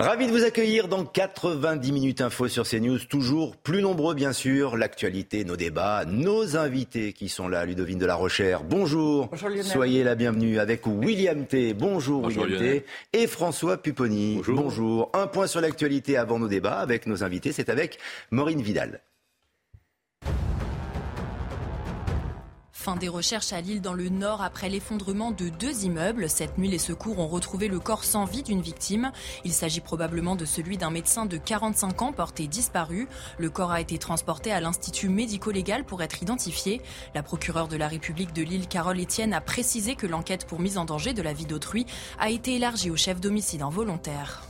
Ravi de vous accueillir dans 90 minutes info sur CNews. Toujours plus nombreux, bien sûr. L'actualité, nos débats, nos invités qui sont là. Ludovine de la Rochère, bonjour. Soyez la bienvenue avec William T. Bonjour, William T. Et François Pupponi. Bonjour. bonjour. Un point sur l'actualité avant nos débats avec nos invités. C'est avec Maureen Vidal. Fin des recherches à Lille dans le nord après l'effondrement de deux immeubles. Cette nuit, les secours ont retrouvé le corps sans vie d'une victime. Il s'agit probablement de celui d'un médecin de 45 ans porté disparu. Le corps a été transporté à l'Institut médico-légal pour être identifié. La procureure de la République de Lille, Carole Etienne, a précisé que l'enquête pour mise en danger de la vie d'autrui a été élargie au chef d'homicide involontaire.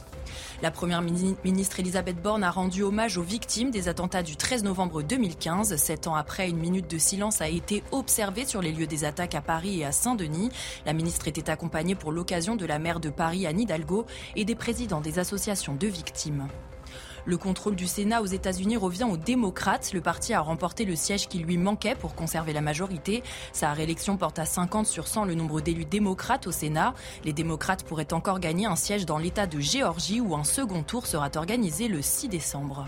La première ministre Elisabeth Borne a rendu hommage aux victimes des attentats du 13 novembre 2015. Sept ans après, une minute de silence a été observée sur les lieux des attaques à Paris et à Saint-Denis. La ministre était accompagnée pour l'occasion de la maire de Paris, Anne Hidalgo, et des présidents des associations de victimes. Le contrôle du Sénat aux États-Unis revient aux démocrates. Le parti a remporté le siège qui lui manquait pour conserver la majorité. Sa réélection porte à 50 sur 100 le nombre d'élus démocrates au Sénat. Les démocrates pourraient encore gagner un siège dans l'État de Géorgie où un second tour sera organisé le 6 décembre.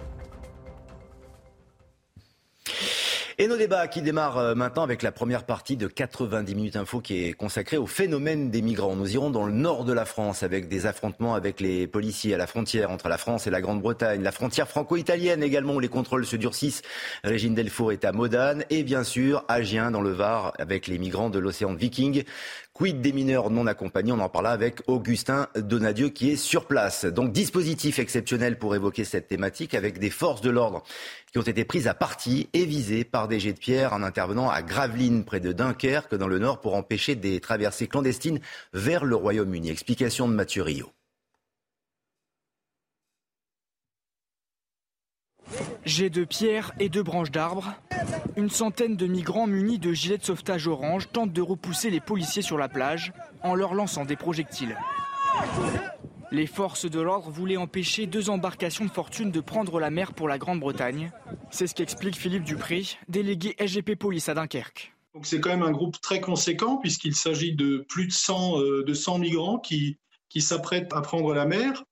Et nos débats qui démarrent euh, maintenant avec la première partie de 90 minutes info qui est consacrée au phénomène des migrants. Nous irons dans le nord de la France avec des affrontements avec les policiers à la frontière entre la France et la Grande-Bretagne, la frontière franco-italienne également où les contrôles se durcissent. Régine Delfour est à Modane et bien sûr à dans le Var avec les migrants de l'océan Viking. Quid des mineurs non accompagnés? On en parlera avec Augustin Donadieu qui est sur place. Donc dispositif exceptionnel pour évoquer cette thématique avec des forces de l'ordre qui ont été prises à partie et visées par des jets de pierre en intervenant à Gravelines près de Dunkerque dans le nord pour empêcher des traversées clandestines vers le Royaume-Uni. Explication de Mathieu Rio. Jets de pierre et de branches d'arbres. Une centaine de migrants munis de gilets de sauvetage orange tentent de repousser les policiers sur la plage en leur lançant des projectiles. Les forces de l'ordre voulaient empêcher deux embarcations de fortune de prendre la mer pour la Grande-Bretagne. C'est ce qu'explique Philippe Dupré, délégué SGP Police à Dunkerque. c'est quand même un groupe très conséquent puisqu'il s'agit de plus de 100, euh, de 100 migrants qui s'apprêtent à prendre la mer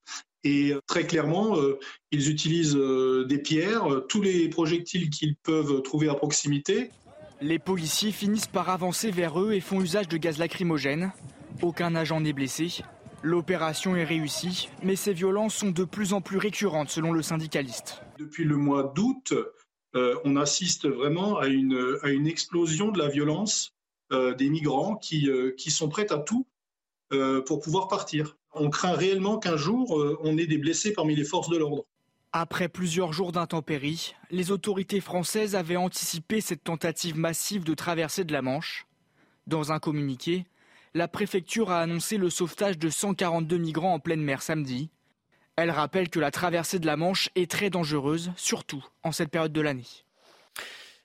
et très clairement, euh, ils utilisent euh, des pierres, euh, tous les projectiles qu'ils peuvent trouver à proximité. Les policiers finissent par avancer vers eux et font usage de gaz lacrymogène. Aucun agent n'est blessé. L'opération est réussie, mais ces violences sont de plus en plus récurrentes selon le syndicaliste. Depuis le mois d'août, on assiste vraiment à une, à une, explosion de la violence des migrants qui, qui sont prêts à tout pour pouvoir partir on craint réellement qu'un jour, euh, on ait des blessés parmi les forces de l'ordre. Après plusieurs jours d'intempéries, les autorités françaises avaient anticipé cette tentative massive de traversée de la Manche. Dans un communiqué, la préfecture a annoncé le sauvetage de 142 migrants en pleine mer samedi. Elle rappelle que la traversée de la Manche est très dangereuse, surtout en cette période de l'année.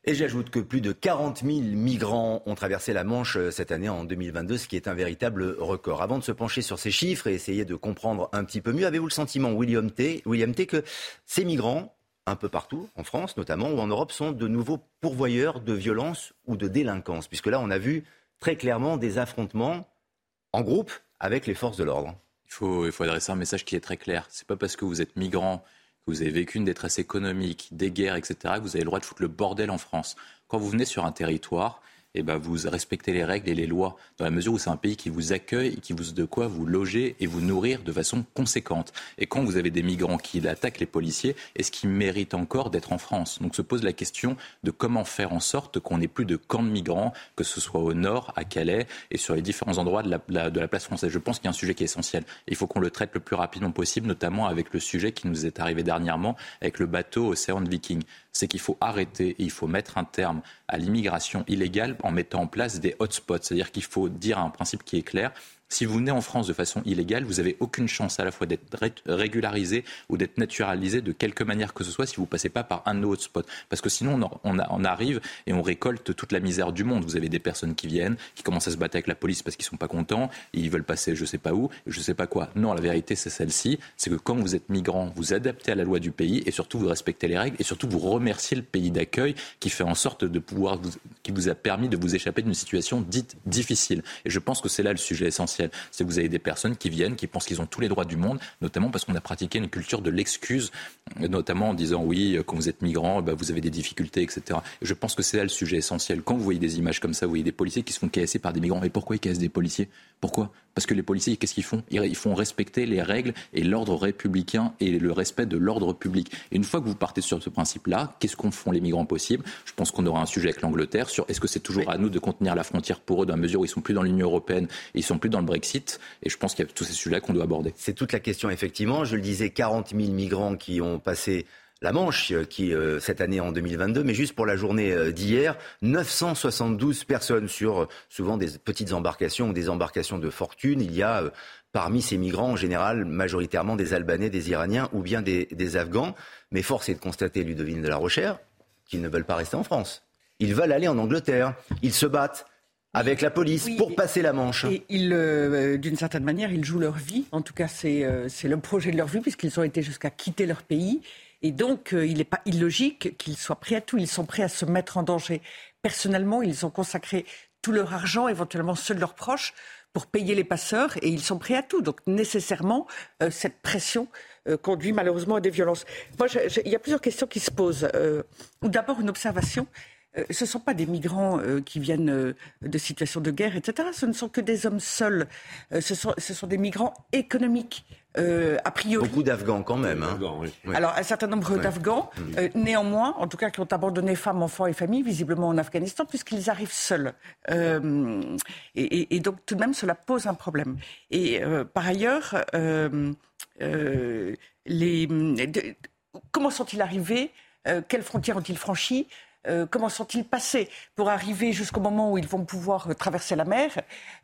Et j'ajoute que plus de 40 000 migrants ont traversé la Manche euh, cette année en 2022, ce qui est un véritable record. Avant de se pencher sur ces chiffres et essayer de comprendre un petit peu mieux, avez-vous le sentiment, William T., William T., que ces migrants, un peu partout, en France notamment, ou en Europe, sont de nouveaux pourvoyeurs de violence ou de délinquance? Puisque là, on a vu très clairement des affrontements en groupe avec les forces de l'ordre. Il faut, adresser un message qui est très clair. C'est pas parce que vous êtes migrant vous avez vécu une détresse économique, des guerres, etc., vous avez le droit de foutre le bordel en France. Quand vous venez sur un territoire, eh ben, vous respectez les règles et les lois, dans la mesure où c'est un pays qui vous accueille et qui vous de quoi vous loger et vous nourrir de façon conséquente. Et quand vous avez des migrants qui attaquent les policiers, est-ce qu'ils méritent encore d'être en France? Donc se pose la question de comment faire en sorte qu'on n'ait plus de camps de migrants, que ce soit au nord, à Calais et sur les différents endroits de la, place française. Je pense qu'il y a un sujet qui est essentiel. Il faut qu'on le traite le plus rapidement possible, notamment avec le sujet qui nous est arrivé dernièrement avec le bateau Océan Viking c'est qu'il faut arrêter et il faut mettre un terme à l'immigration illégale en mettant en place des hotspots. C'est-à-dire qu'il faut dire un principe qui est clair. Si vous venez en France de façon illégale, vous n'avez aucune chance à la fois d'être régularisé ou d'être naturalisé de quelque manière que ce soit si vous ne passez pas par un autre spot. Parce que sinon, on, arrive et on récolte toute la misère du monde. Vous avez des personnes qui viennent, qui commencent à se battre avec la police parce qu'ils ne sont pas contents, ils veulent passer je ne sais pas où, je ne sais pas quoi. Non, la vérité, c'est celle-ci. C'est que quand vous êtes migrant, vous adaptez à la loi du pays et surtout vous respectez les règles et surtout vous remerciez le pays d'accueil qui fait en sorte de pouvoir, qui vous a permis de vous échapper d'une situation dite difficile. Et je pense que c'est là le sujet essentiel c'est que vous avez des personnes qui viennent, qui pensent qu'ils ont tous les droits du monde, notamment parce qu'on a pratiqué une culture de l'excuse, notamment en disant oui, quand vous êtes migrant, bah, vous avez des difficultés, etc. je pense que c'est là le sujet essentiel. Quand vous voyez des images comme ça, vous voyez des policiers qui se font casser par des migrants. Et pourquoi ils cassent des policiers? Pourquoi? Parce que les policiers, qu'est-ce qu'ils font? Ils font respecter les règles et l'ordre républicain et le respect de l'ordre public. Et une fois que vous partez sur ce principe-là, qu'est-ce qu'on font les migrants possibles? Je pense qu'on aura un sujet avec l'Angleterre sur est-ce que c'est toujours à nous de contenir la frontière pour eux dans la mesure où ils sont plus dans l'Union européenne et ils sont plus dans le Brexit. Et je pense qu'il y a tous ces sujets-là qu'on doit aborder. C'est toute la question, effectivement. Je le disais, 40 000 migrants qui ont passé la Manche, euh, qui euh, cette année en 2022, mais juste pour la journée euh, d'hier, 972 personnes sur souvent des petites embarcations ou des embarcations de fortune. Il y a parmi ces migrants, en général, majoritairement des Albanais, des Iraniens ou bien des, Afghans. Mais force est de constater, Ludovine de la Rochère, qu'ils ne veulent pas rester en France. Ils veulent aller en Angleterre. Ils se battent avec la police pour passer la Manche. Et d'une certaine manière, ils jouent leur vie. En tout cas, c'est le projet de leur vie, puisqu'ils ont été jusqu'à quitter leur pays. Et donc, euh, il n'est pas illogique qu'ils soient prêts à tout. Ils sont prêts à se mettre en danger. Personnellement, ils ont consacré tout leur argent, éventuellement ceux de leurs proches, pour payer les passeurs, et ils sont prêts à tout. Donc, nécessairement, euh, cette pression euh, conduit malheureusement à des violences. Moi, il y a plusieurs questions qui se posent. D'abord, une observation. Ce ne sont pas des migrants qui viennent de situations de guerre, etc. Ce ne sont que des hommes seuls. ce sont des migrants économiques. Euh, a priori. Beaucoup d'Afghans quand même. Hein. Alors un certain nombre d'Afghans, euh, néanmoins, en tout cas qui ont abandonné femmes, enfants et familles, visiblement en Afghanistan, puisqu'ils arrivent seuls. Euh, et, donc tout de même, cela pose un problème. Et par ailleurs, les, comment sont-ils arrivés? Quelles frontières ont-ils franchies? Euh, comment sont-ils passés pour arriver jusqu'au moment où ils vont pouvoir euh, traverser la mer?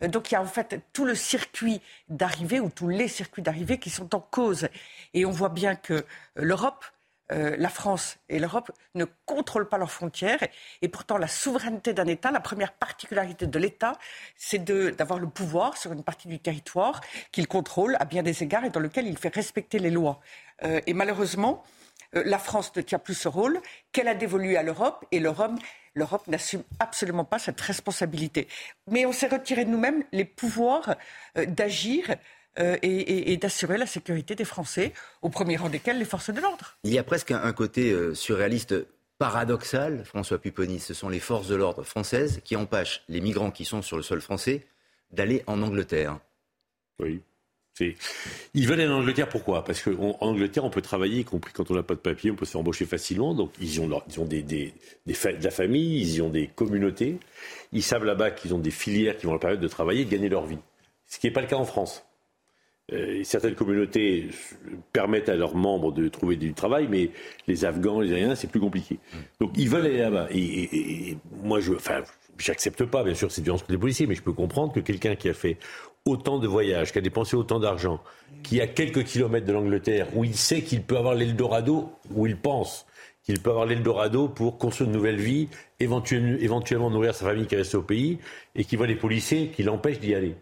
Euh, donc il y a en fait tout le circuit d'arrivée ou tous les circuits d'arrivée qui sont en cause. Et on voit bien que l'Europe, la France et l'Europe ne contrôlent pas leurs frontières. Et pourtant, la souveraineté d'un État, la première particularité de l'État, c'est d'avoir le pouvoir sur une partie du territoire qu'il contrôle à bien des égards et dans lequel il fait respecter les lois. et malheureusement, la France ne tient plus ce rôle, qu'elle a dévolu à l'Europe, et l'Europe n'assume absolument pas cette responsabilité. Mais on s'est retiré de nous-mêmes les pouvoirs euh, d'agir euh, et, d'assurer la sécurité des Français, au premier rang desquels les forces de l'ordre. Il y a presque un, côté surréaliste paradoxal, François Pupponi. Ce sont les forces de l'ordre françaises qui empêchent les migrants qui sont sur le sol français d'aller en Angleterre. Oui. Ils veulent aller en Angleterre, pourquoi? Parce qu'en Angleterre, on peut travailler, y compris quand on n'a pas de papier, on peut se faire embaucher facilement. Donc, ils ont, ils ont des, des, de la famille, ils ont des communautés. Ils savent là-bas qu'ils ont des filières qui vont leur permettre de travailler, de gagner leur vie. Ce qui n'est pas le cas en France. Euh, certaines communautés permettent à leurs membres de trouver du travail, mais les Afghans, les Ariens, c'est plus compliqué. Donc, ils veulent aller là-bas. Et, moi, je, enfin, j'accepte pas, bien sûr, cette violence contre les policiers, mais je peux comprendre que quelqu'un qui a fait autant de voyages, qui a dépensé autant d'argent, qui a quelques kilomètres de l'Angleterre, où il sait qu'il peut avoir l'Eldorado, où il pense qu'il peut avoir l'Eldorado pour construire une nouvelle vie, éventuellement, nourrir sa famille qui reste au pays, et qui voit les policiers qui l'empêchent d'y aller.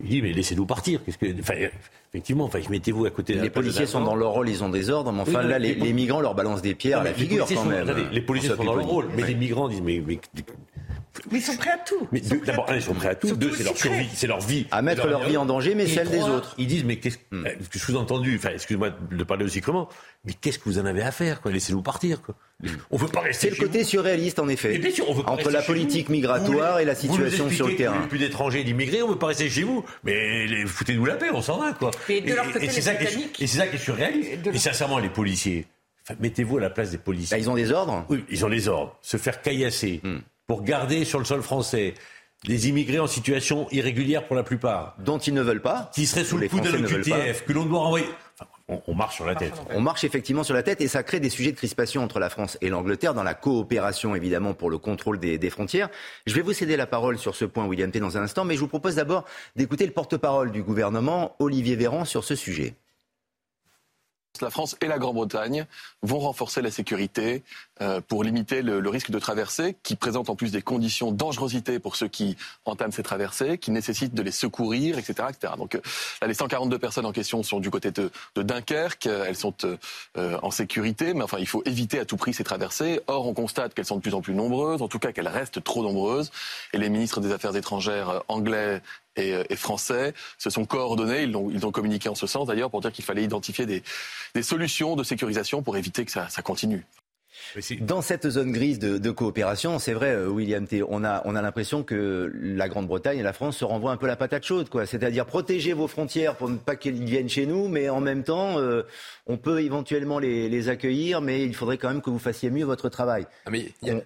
Il dit, mais laissez-nous partir. Qu'est-ce que, effectivement, enfin, mettez-vous à côté. Les policiers sont dans leur rôle, ils ont des ordres, mais enfin là, les, migrants leur balancent des pierres à la figure quand même. les policiers sont dans leur rôle, mais les migrants disent, mais mais ils sont prêts à tout. Mais d'abord, un, ils sont prêts à tout. Deux, c'est leur survie, c'est leur vie. À mettre leur, vie en danger, mais celle des autres. Ils disent, mais qu'est-ce hmm. que je vous ai entendu, enfin, excuse-moi de parler aussi comment, mais qu'est-ce que vous en avez à faire, quoi? Laissez-nous partir, quoi. Hmm. On veut pas rester. C'est le côté surréaliste, en effet. Bien sûr, on veut pas Entre la politique migratoire et la situation sur le terrain. Plus d'étrangers, d'immigrés, on veut pas rester chez vous. Mais foutez-nous la paix, on s'en va, quoi. Et de leur côté, c'est ça, qui est surréaliste. Et sincèrement, les policiers, mettez-vous à la place des policiers. Bah, ils ont des ordres Oui, ils ont des ordres. Se faire caillasser. Hmm pour garder sur le sol français des immigrés en situation irrégulière pour la plupart. Dont ils ne veulent pas. Qui seraient sous le coup de l'OQTF, que l'on doit renvoyer. on, marche sur la tête. On marche effectivement sur la tête et ça crée des sujets de crispation entre la France et l'Angleterre dans la coopération évidemment pour le contrôle des, frontières. Je vais vous céder la parole sur ce point, William T, dans un instant, mais je vous propose d'abord d'écouter le porte-parole du gouvernement, Olivier Véran, sur ce sujet la France et la Grande-Bretagne vont renforcer la sécurité euh, pour limiter le, risque de traversée, qui présente en plus des conditions dangerosité pour ceux qui entament ces traversées, qui nécessitent de les secourir, etc. etc. Donc euh, là, les 142 personnes en question sont du côté de, Dunkerque, elles sont euh, en sécurité, mais enfin, il faut éviter à tout prix ces traversées. Or, on constate qu'elles sont de plus en plus nombreuses, en tout cas qu'elles restent trop nombreuses, et les ministres des Affaires étrangères anglais et, français se sont coordonnés. Ils ont, communiqué en ce sens d'ailleurs pour dire qu'il fallait identifier des, solutions de sécurisation pour éviter que ça continue. Dans cette zone grise de, coopération, c'est vrai, euh, William T, on a, on a l'impression que la Grande-Bretagne et la France se renvoient un peu la patate chaude, quoi. C'est-à-dire protéger vos frontières pour ne pas qu'ils viennent chez nous, mais en même temps, euh, on peut éventuellement les, accueillir, mais il faudrait quand même que vous fassiez mieux votre travail. Ah,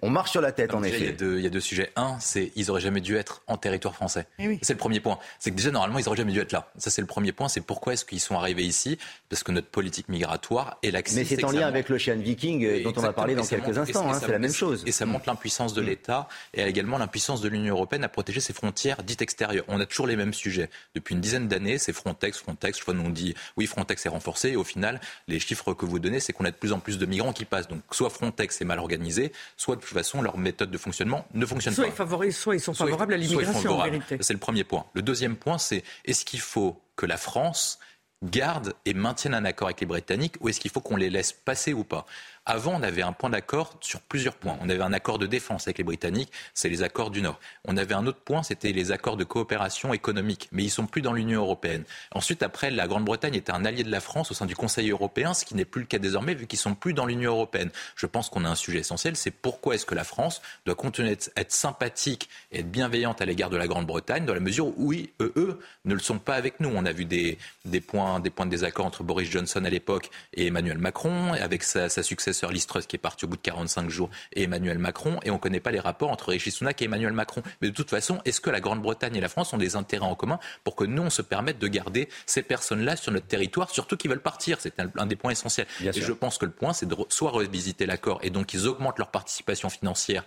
on, marche sur la tête, en effet. Il y, a deux sujets. Un, c'est ils auraient jamais dû être en territoire français. Eh c'est le premier point. C'est que déjà, normalement, ils auraient jamais dû être là. Ça, c'est le premier point. C'est pourquoi est-ce qu'ils sont arrivés ici? Parce que notre politique migratoire est l'accès. Mais c'est en lien avec l'Ocean Viking, euh, dont on va parler dans quelques instants. Hein, c'est la même chose. Et ça montre l'impuissance de mm. l'État et également l'impuissance de l'Union européenne à protéger ses frontières dites extérieures. On a toujours les mêmes sujets. Depuis une dizaine d'années, c'est Frontex, Frontex. Je vois, nous on dit oui, Frontex est renforcé. Et au final, les chiffres que vous donnez, c'est qu'on a de plus en plus de migrants qui passent. Donc soit Frontex est mal organisé, soit de toute façon leur méthode de fonctionnement ne fonctionne pas. Ils soit ils sont favorables à l'immigration en vérité. C'est le premier point. Le deuxième point, c'est est-ce qu'il faut que la France garde et maintienne un accord avec les Britanniques ou est-ce qu'il faut qu'on les laisse passer ou pas? Avant, on avait un point d'accord sur plusieurs points. On avait un accord de défense avec les Britanniques, c'est les accords du Nord. On avait un autre point, c'était les accords de coopération économique, mais ils sont plus dans l'Union européenne. Ensuite, après, la Grande-Bretagne était un allié de la France au sein du Conseil européen, ce qui n'est plus le cas désormais vu qu'ils sont plus dans l'Union européenne. Je pense qu'on a un sujet essentiel, c'est pourquoi est-ce que la France doit continuer d'être sympathique et être bienveillante à l'égard de la Grande-Bretagne, dans la mesure où oui, eux, ne le sont pas avec nous. On a vu des, points, des points de désaccord entre Boris Johnson à l'époque et Emmanuel Macron, avec sa, sa successeur successeur Liz qui est parti au bout de 45 jours et Emmanuel Macron et on ne connaît pas les rapports entre Rishi Sunak et Emmanuel Macron. Mais de toute façon, est-ce que la Grande-Bretagne et la France ont des intérêts en commun pour que nous, on se permette de garder ces personnes-là sur notre territoire, surtout qui veulent partir? C'est un, des points essentiels. et je pense que le point, c'est de soit revisiter l'accord et donc ils augmentent leur participation financière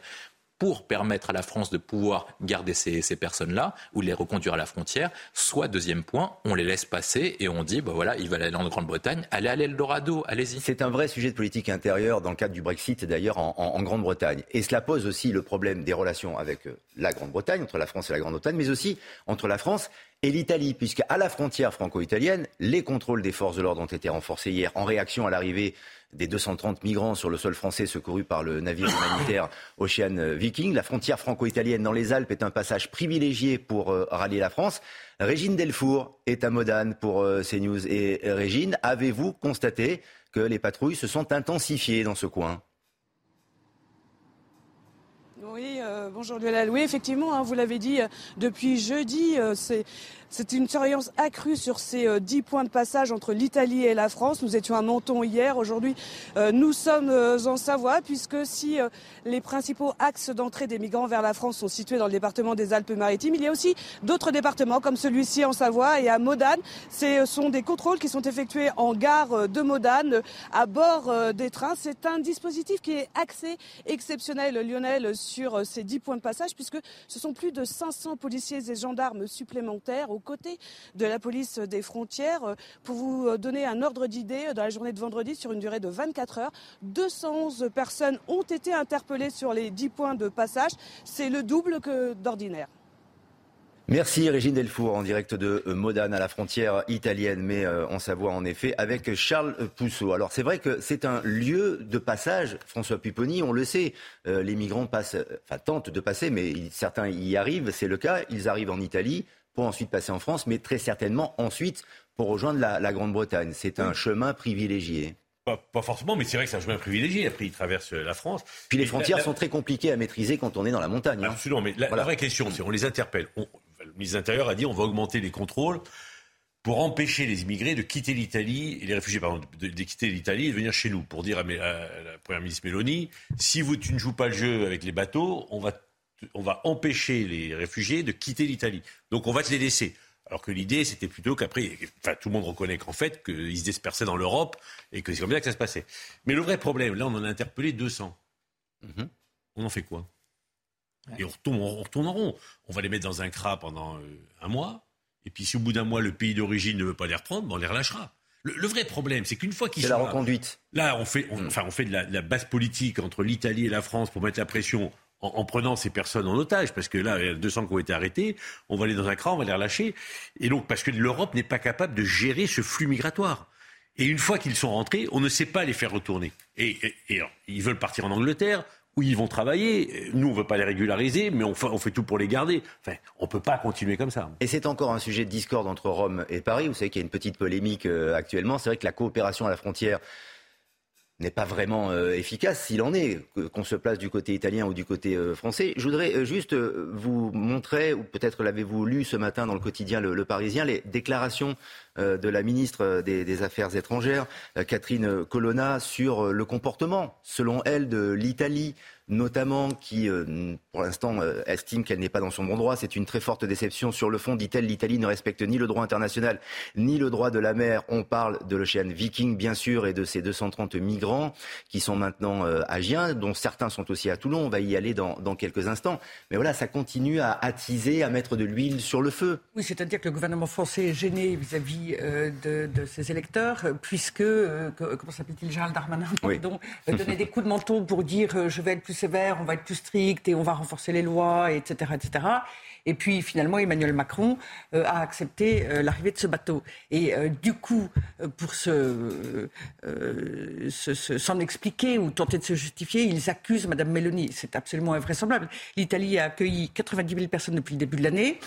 pour permettre à la France de pouvoir garder ces, personnes-là ou les reconduire à la frontière. Soit, deuxième point, on les laisse passer et on dit, bah voilà, ils veulent aller en Grande-Bretagne, allez à l'Eldorado, allez-y. C'est un vrai sujet de politique intérieure dans le cadre du Brexit, d'ailleurs, en, Grande-Bretagne. Et cela pose aussi le problème des relations avec euh, la Grande-Bretagne, entre la France et la Grande-Bretagne, mais aussi entre la France et l'Italie, puisqu'à la frontière franco-italienne, les contrôles des forces de l'ordre ont été renforcés hier en réaction à l'arrivée des 230 migrants sur le sol français secourus par le navire humanitaire Ocean Viking. La frontière franco-italienne dans les Alpes est un passage privilégié pour euh, rallier la France. Régine Delfour est à Modane pour euh, CNews. Et Régine, avez-vous constaté que les patrouilles se sont intensifiées dans ce coin? Oui, euh, bonjour Lionel. Oui, effectivement, hein, vous l'avez dit, depuis jeudi, c'est c'est une surveillance accrue sur ces euh, dix points de passage entre l'Italie et la France. Nous étions à Menton hier. Aujourd'hui, euh, nous sommes euh, en Savoie, puisque si les principaux axes d'entrée des migrants vers la France sont situés dans le département des Alpes-Maritimes, il y a aussi d'autres départements, comme celui-ci en Savoie et à Modane. Ce sont des contrôles qui sont effectués en gare de Modane, à bord des trains. C'est un dispositif qui est axé exceptionnel, Lionel, sur ces dix points de passage, puisque ce sont plus de 500 policiers et gendarmes supplémentaires aux côtés de la police des frontières. Euh, pour vous euh, donner un ordre d'idée, euh, dans la journée de vendredi, sur une durée de 24 heures, 211 personnes ont été interpellées sur les 10 points de passage. C'est le double que d'ordinaire. Merci Régine Delfour en direct de Modane à la frontière italienne, mais en Savoie en effet, avec Charles Pousseau. Alors c'est vrai que c'est un lieu de passage, François Pupponi, on le sait, les migrants passent, enfin tentent de passer, mais certains y arrivent, c'est le cas, ils arrivent en Italie, pour ensuite passer en France, mais très certainement ensuite pour rejoindre la, Grande-Bretagne. C'est un chemin privilégié. Pas, forcément, mais c'est vrai que c'est un chemin privilégié. Après, il traverse la France. Puis les frontières sont très compliquées à maîtriser quand on est dans la montagne. Hein. Absolument, mais la, vraie question, c'est on les interpelle. le ministre de l'Intérieur a dit on va augmenter les contrôles pour empêcher les immigrés de quitter l'Italie, les réfugiés, pardon, de, quitter l'Italie et de venir chez nous. Pour dire à, la Première ministre Meloni, si vous, tu ne joues pas le jeu avec les bateaux, on va on va empêcher les réfugiés de quitter l'Italie. Donc on va te les laisser. Alors que l'idée, c'était plutôt qu'après, enfin, tout le monde reconnaît qu'en fait, qu'ils se dispersaient dans l'Europe et que c'est comme ça que ça se passait. Mais le vrai problème, là, on en a interpellé 200. Mhm. On en fait quoi? Et on retourne, on retourne en rond. On va les mettre dans un CRA pendant euh, un mois. Et puis, si au bout d'un mois, le pays d'origine ne veut pas les reprendre, ben, on les relâchera. Le, vrai problème, c'est qu'une fois qu'ils sont. C'est la reconduite. Là, on fait, mm. enfin, on fait de la, de la base politique entre l'Italie et la France pour mettre la pression en, prenant ces personnes en otage, parce que là, il y a 200 qui ont été arrêtés, on va aller dans un cran, on va les relâcher. Et donc, parce que l'Europe n'est pas capable de gérer ce flux migratoire. Et une fois qu'ils sont rentrés, on ne sait pas les faire retourner. Et, ils veulent partir en Angleterre, où ils vont travailler. Nous, on ne veut pas les régulariser, mais on fait, on fait tout pour les garder. Enfin, on ne peut pas continuer comme ça. Et c'est encore un sujet de discorde entre Rome et Paris. Vous savez qu'il y a une petite polémique euh, actuellement. C'est vrai que la coopération à la frontière n'est pas vraiment euh, efficace s'il en est, qu'on se place du côté italien ou du côté euh, français. Je voudrais euh, juste vous montrer, ou peut-être l'avez-vous lu ce matin dans le quotidien Le, Parisien, les déclarations de la ministre des, Affaires étrangères, Catherine Colonna, sur le comportement, selon elle, de l'Italie notamment qui, pour l'instant, euh, estime qu'elle n'est pas dans son bon droit. C'est une très forte déception. Sur le fond, dit-elle, l'Italie ne respecte ni le droit international, ni le droit de la mer. On parle de l'Ocean Viking, bien sûr, et de ces 230 migrants qui sont maintenant euh, à Gien, dont certains sont aussi à Toulon. On va y aller dans, quelques instants. Mais voilà, ça continue à attiser, à mettre de l'huile sur le feu. Oui, c'est-à-dire que le gouvernement français est gêné vis-à-vis de, ses électeurs, puisque, comment s'appelle-t-il, Gérald Darmanin, pardon, donnait des coups de menton pour dire je vais être plus sévère, on va être plus strict et on va renforcer les lois, etc. etc. Et puis finalement, Emmanuel Macron euh, a accepté euh, l'arrivée de ce bateau. Et euh, du coup, pour se, s'en expliquer ou tenter de se justifier, ils accusent Mme Meloni. C'est absolument invraisemblable. L'Italie a accueilli 90 000 personnes depuis le début de l'année.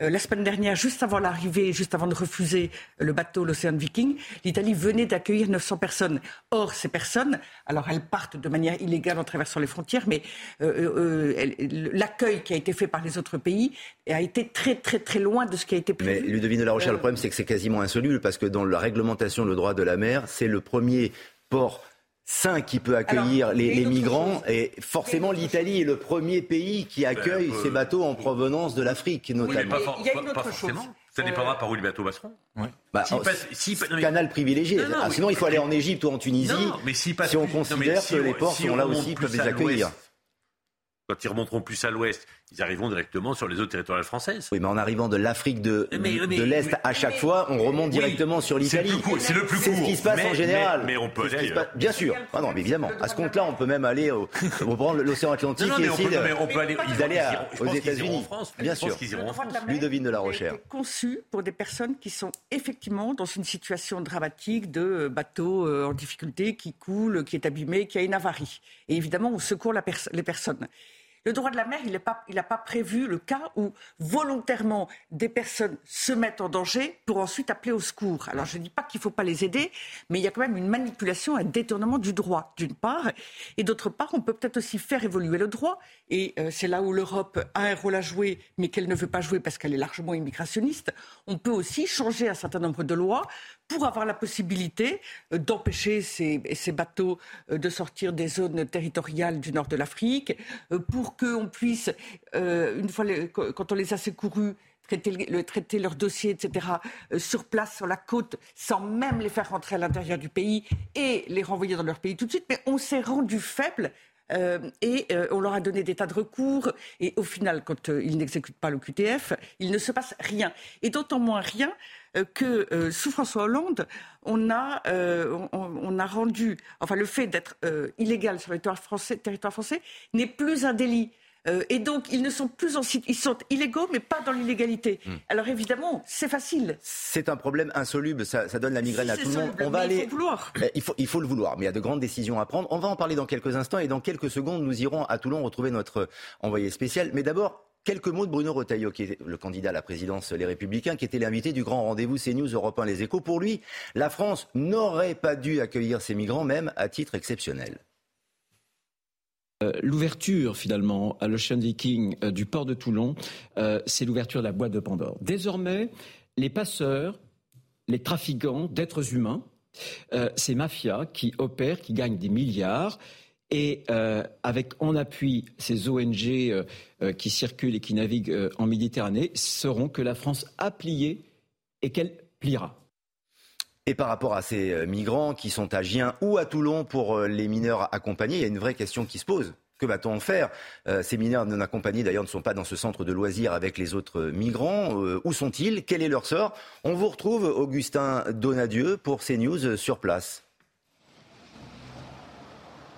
Euh, la semaine dernière, juste avant l'arrivée, juste avant de refuser le bateau, l'Océan Viking, l'Italie venait d'accueillir 900 personnes. Or, ces personnes, alors elles partent de manière illégale en traversant les frontières, mais euh, euh, l'accueil qui a été fait par les autres pays a été très très très loin de ce qui a été prévu. Mais Ludovine de la Rochelle, le problème c'est que c'est quasiment insoluble parce que dans la réglementation, le droit de la mer, c'est le premier port sain qui peut accueillir les, migrants. Et forcément, l'Italie est le premier pays qui ben, accueille ces bateaux en provenance de l'Afrique, notamment. il y a une autre chose. Ça dépendra euh, par où les bateaux passeront. Bah, si canal privilégié. Ah, sinon, il faut aller en Égypte ou en Tunisie. mais si, on considère que les ports sont là aussi, peuvent les accueillir. Quand ils remonteront plus à l'ouest, ils arriveront directement sur les eaux territoriales françaises. Oui, mais en arrivant de l'Afrique de, de l'Est à chaque fois, on remonte directement sur l'Italie. C'est le plus court. C'est ce qui se passe en général. Mais, on peut aller. Bien sûr. Ah non, mais évidemment. À ce compte-là, on peut même aller au, prendre l'océan Atlantique et essayer d'aller aux États-Unis. Bien sûr. Ludovine de la Rochère. conçu pour des personnes qui sont effectivement dans une situation dramatique de bateau euh, en difficulté qui coule, qui est abîmé, qui a une avarie. Et évidemment, on secourt les personnes. Le droit de la mer, il n'a pas, prévu le cas où volontairement des personnes se mettent en danger pour ensuite appeler au secours. Alors je ne dis pas qu'il ne faut pas les aider, mais il y a quand même une manipulation, un détournement du droit, d'une part. Et d'autre part, on peut peut-être aussi faire évoluer le droit. Et euh, c'est là où l'Europe a un rôle à jouer, mais qu'elle ne veut pas jouer parce qu'elle est largement immigrationniste. On peut aussi changer un certain nombre de lois pour avoir la possibilité euh, d'empêcher ces, bateaux euh, de sortir des zones territoriales du nord de l'Afrique, pour pour qu'on puisse, euh, une fois quand on les a secourus, traiter, le, traiter leur dossier, etc., euh, sur place, sur la côte, sans même les faire rentrer à l'intérieur du pays et les renvoyer dans leur pays tout de suite. Mais on s'est rendu faible euh, et on leur a donné des tas de recours. Et au final, quand ils n'exécutent pas le QTF, il ne se passe rien. Et d'autant moins rien que sous François Hollande, on a, on, a rendu, enfin le fait d'être illégal sur le territoire français, territoire français n'est plus un délit. et donc, ils ne sont plus en ils sont illégaux, mais pas dans l'illégalité. Alors évidemment, c'est facile. C'est un problème insoluble. Ça, donne la migraine à tout le monde. On va aller. Il faut vouloir. Il faut, il faut le vouloir. Mais il y a de grandes décisions à prendre. On va en parler dans quelques instants et dans quelques secondes, nous irons à Toulon retrouver notre envoyé spécial. Mais d'abord, Quelques mots de Bruno Retailleau, qui est le candidat à la présidence Les Républicains, qui était l'invité du grand rendez-vous CNews Europe 1 Les Échos. Pour lui, la France n'aurait pas dû accueillir ces migrants, même à titre exceptionnel. Euh, l'ouverture finalement à l'Ocean Viking euh, du port de Toulon, euh, c'est l'ouverture de la boîte de Pandore. Désormais, les passeurs, les trafiquants d'êtres humains, ces mafias qui opèrent, qui gagnent des milliards, et euh, avec en appui ces ONG euh, euh, qui circulent et qui naviguent en Méditerranée, sauront que la France a plié et qu'elle pliera. Et par rapport à ces migrants qui sont à Gien ou à Toulon pour les mineurs accompagnés, il y a une vraie question qui se pose. Que va-t-on faire? Ces mineurs non accompagnés, d'ailleurs, ne sont pas dans ce centre de loisirs avec les autres migrants. où sont-ils? Quel est leur sort? On vous retrouve, Augustin Donadieu, pour CNews sur place.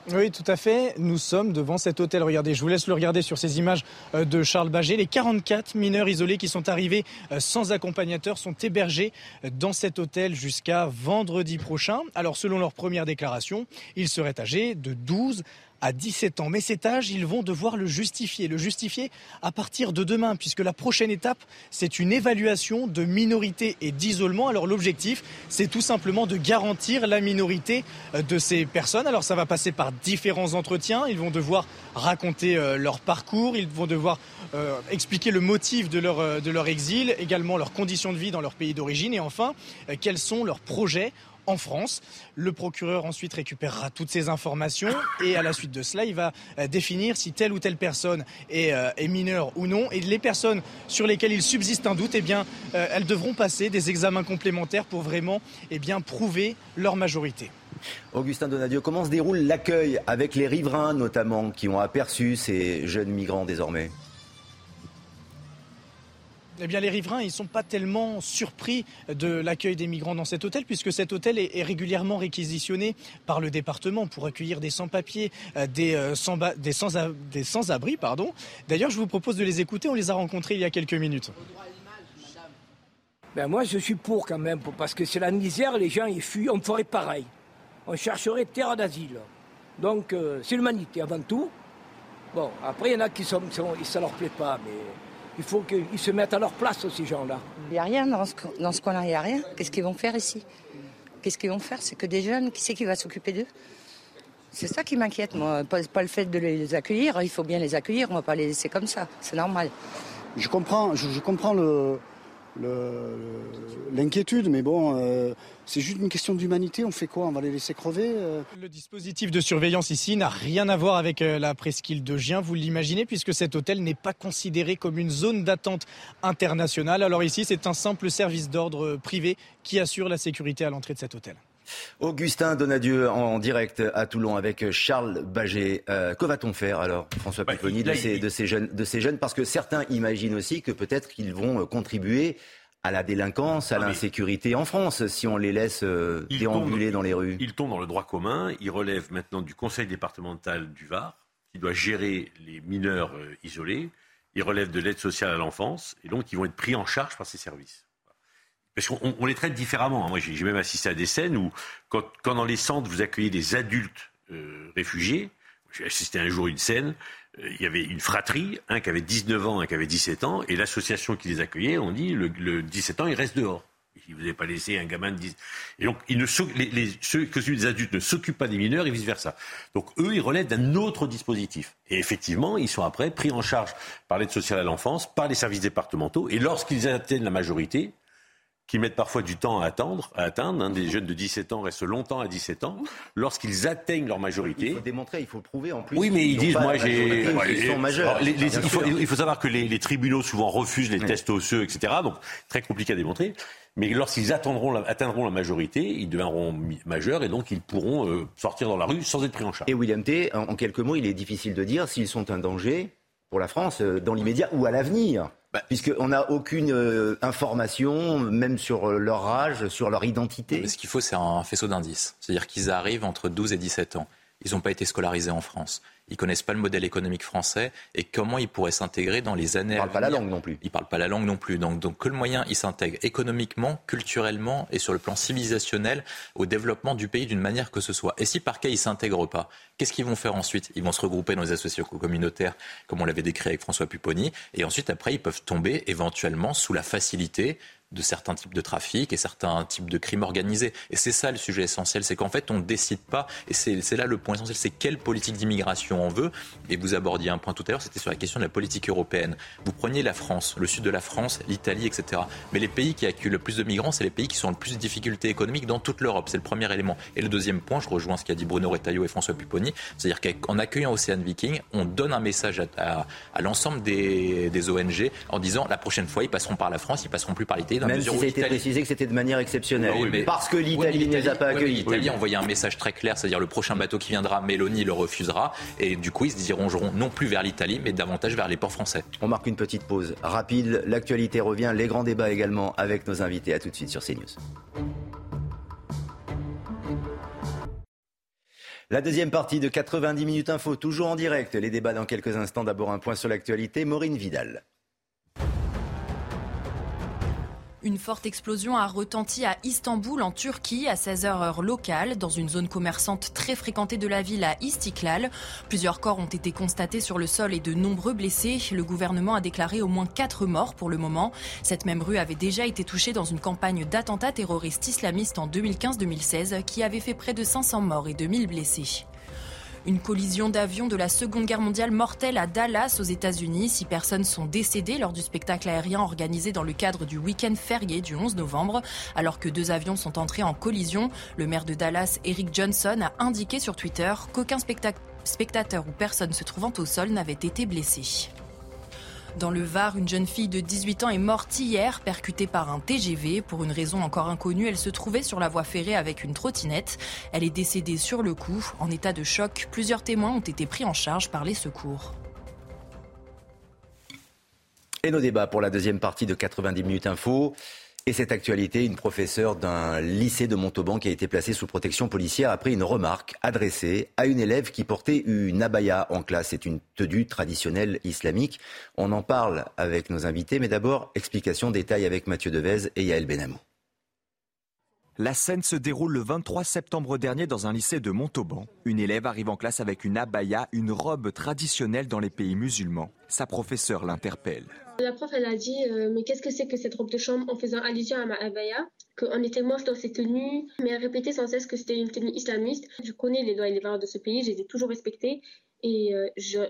Oui, tout à fait. Nous sommes devant cet hôtel. Regardez, je vous laisse le regarder sur ces images euh, de Charles Baget. Les 44 mineurs isolés qui sont arrivés euh, sans accompagnateur sont hébergés euh, dans cet hôtel jusqu'à vendredi prochain. Alors, selon leur première déclaration, ils seraient âgés de 12 à 17 ans. Mais cet âge, ils vont devoir le justifier. Le justifier à partir de demain, puisque la prochaine étape, c'est une évaluation de minorité et d'isolement. Alors l'objectif, c'est tout simplement de garantir la minorité euh, de ces personnes. Alors ça va passer par différents entretiens. Ils vont devoir raconter euh, leur parcours, ils vont devoir euh, expliquer le motif de leur, de leur exil, également leurs conditions de vie dans leur pays d'origine et enfin quels sont leurs projets en France. Le procureur ensuite récupérera toutes ces informations et à la suite de cela, il va euh, définir si telle ou telle personne euh, est, mineure ou non. Et les personnes sur lesquelles il subsiste un doute, eh bien, euh, elles devront passer des examens complémentaires pour vraiment eh prouver leur majorité. Augustin Donadieu, comment se déroule l'accueil avec les riverains notamment qui ont aperçu ces jeunes migrants désormais? Eh bien, les riverains, ils ne sont pas tellement surpris de l'accueil des migrants dans cet hôtel, puisque cet hôtel est, régulièrement réquisitionné par le département pour accueillir des sans-papiers, euh, des, euh, sans-abri. pardon. D'ailleurs, je vous propose de les écouter. On les a rencontrés il y a quelques minutes. Ben moi, je suis pour quand même, parce que c'est la misère, les gens ils fuient, on ferait pareil. On chercherait terre d'asile. Donc, euh, c'est l'humanité avant tout. Bon, après, il y en a qui sont, ça leur plaît pas, mais il faut qu'ils se mettent à leur place, ces gens-là. Il n'y a rien dans ce, dans ce coin-là, il n'y a rien. Qu'est-ce qu'ils vont faire ici? Qu'est-ce qu'ils vont faire? C'est que des jeunes, qui c'est qui va s'occuper d'eux? C'est ça qui m'inquiète, moi. Pas, pas, le fait de les accueillir, il faut bien les accueillir, on ne va pas les laisser comme ça, c'est normal. Je comprends, je comprends le, l'inquiétude, mais bon, euh, c'est juste une question d'humanité. On fait quoi? On va les laisser crever euh? Le dispositif de surveillance ici n'a rien à voir avec euh, la presqu'île de Gien, vous l'imaginez, puisque cet hôtel n'est pas considéré comme une zone d'attente internationale. Alors ici, c'est un simple service d'ordre privé qui assure la sécurité à l'entrée de cet hôtel. Augustin Donadieu en direct à Toulon avec Charles Baget. que va-t-on faire alors, François bah, de, ces, jeunes, de ces jeunes? Parce que certains imaginent aussi que peut-être qu'ils vont contribuer à la délinquance, à l'insécurité en France, si on les laisse euh, déambuler dans les rues. Ils tombent dans le droit commun. Ils relèvent maintenant du conseil départemental du Var, qui doit gérer les mineurs euh, isolés. Ils relèvent de l'aide sociale à l'enfance, et donc ils vont être pris en charge par ces services. Parce qu'on les traite différemment. Moi, j'ai même assisté à des scènes où, quand, dans les centres, vous accueillez des adultes euh, réfugiés, j'ai assisté un jour à une scène, euh, il y avait une fratrie, un qui avait 19 ans, un qui avait 17 ans, et l'association qui les accueillait, on dit, le, le 17 ans, il reste dehors. Il vous avez pas laissé un gamin de 10. Et donc, les, ceux que adultes ne s'occupent pas des mineurs et vice-versa. Donc, eux, ils relèvent d'un autre dispositif. Et effectivement, ils sont après pris en charge par l'aide sociale à l'enfance, par les services départementaux. Et lorsqu'ils atteignent la majorité, qui mettent parfois du temps à attendre, à atteindre. Hein, des jeunes de 17 ans restent longtemps à 17 ans. Lorsqu'ils atteignent leur majorité. Il faut démontrer, il faut le prouver en plus. Oui, mais ils, disent, moi j'ai. Ils sont majeurs. il, faut, il, faut, savoir que les, tribunaux souvent refusent les tests osseux, etc. Donc très compliqué à démontrer. Mais lorsqu'ils atteindront la majorité, ils deviendront majeurs et donc ils pourront euh, sortir dans la rue sans être pris en charge. Et William T, en quelques mots, il est difficile de dire s'ils sont un danger pour la France euh, dans l'immédiat ou à l'avenir. Bah, Puisqu'on n'a aucune euh, information, même sur euh, leur âge, sur leur identité. Ce qu'il faut, c'est un faisceau d'indices. C'est-à-dire qu'ils arrivent entre 12 et 17 ans. Ils n'ont pas été scolarisés en France. Ils connaissent pas le modèle économique français et comment ils pourraient s'intégrer dans les années. Ils parlent pas la langue non plus. Ils parlent pas la langue non plus. Donc, donc que le moyen, ils s'intègrent économiquement, culturellement et sur le plan civilisationnel au développement du pays d'une manière que ce soit? Et si par cas ils s'intègrent pas, qu'est-ce qu'ils vont faire ensuite? Ils vont se regrouper dans les associations communautaires, comme on l'avait décrit avec François Pupponi, et ensuite après ils peuvent tomber éventuellement sous la facilité de certains types de trafic et certains types de crimes organisés. Et c'est ça le sujet essentiel, c'est qu'en fait on ne décide pas, et c'est là le point essentiel, c'est quelle politique d'immigration on veut. Et vous abordiez un point tout à l'heure, c'était sur la question de la politique européenne. Vous preniez la France, le sud de la France, l'Italie, etc. Mais les pays qui accueillent le plus de migrants, c'est les pays qui sont le plus de difficultés économiques dans toute l'Europe. C'est le premier élément. Et le deuxième point, je rejoins ce qu'a dit Bruno Retailleau et François Pupponi, c'est-à-dire qu'en accueillant Océan Viking, on donne un message à, à, l'ensemble des, des ONG en disant la prochaine fois, ils passeront par la France, ils passeront plus par l'Italie Même si ça a été précisé que c'était de manière exceptionnelle. Ah mais parce que l'Italie ne les a pas accueillis. L'Italie a envoyé un message très clair, c'est-à-dire le prochain bateau qui viendra, Mélanie le refusera. Et du coup, ils se dirigeront non plus vers l'Italie, mais davantage vers les ports français. On marque une petite pause rapide. L'actualité revient, les grands débats également avec nos invités. À tout de suite sur CNews. La deuxième partie de 90 minutes info, toujours en direct. Les débats dans quelques instants. D'abord un point sur l'actualité. Maureen Vidal. Une forte explosion a retenti à Istanbul, en Turquie, à 16h heure locale, dans une zone commerçante très fréquentée de la ville à Istiklal. Plusieurs corps ont été constatés sur le sol et de nombreux blessés. Le gouvernement a déclaré au moins 4 morts pour le moment. Cette même rue avait déjà été touchée dans une campagne d'attentats terroristes islamistes en 2015-2016 qui avait fait près de 500 morts et 2000 blessés. Une collision d'avions de la Seconde Guerre mondiale mortelle à Dallas, aux États-Unis. Six personnes sont décédées lors du spectacle aérien organisé dans le cadre du week-end férié du 11 novembre. Alors que deux avions sont entrés en collision, le maire de Dallas, Eric Johnson, a indiqué sur Twitter qu'aucun spectateur ou personne se trouvant au sol n'avait été blessé. Dans le Var, une jeune fille de 18 ans est morte hier, percutée par un TGV. Pour une raison encore inconnue, elle se trouvait sur la voie ferrée avec une trottinette. Elle est décédée sur le coup. En état de choc, plusieurs témoins ont été pris en charge par les secours. Et nos débats pour la deuxième partie de 90 minutes info. Et cette actualité, une professeure d'un lycée de Montauban qui a été placée sous protection policière après une remarque adressée à une élève qui portait une abaya en classe. C'est une tenue traditionnelle islamique. On en parle avec nos invités, mais d'abord, explication, détail avec Mathieu Devez et Yael Benamou. La scène se déroule le 23 septembre dernier dans un lycée de Montauban. Une élève arrive en classe avec une abaya, une robe traditionnelle dans les pays musulmans. Sa professeure l'interpelle. La prof, elle a dit euh, Mais qu'est-ce que c'est que cette robe de chambre en faisant allusion à ma abaya Qu'on était moche dans ces tenues. Mais elle répétait sans cesse que c'était une tenue islamiste. Je connais les lois et les valeurs de ce pays, je les ai toujours respectées. Et euh, je,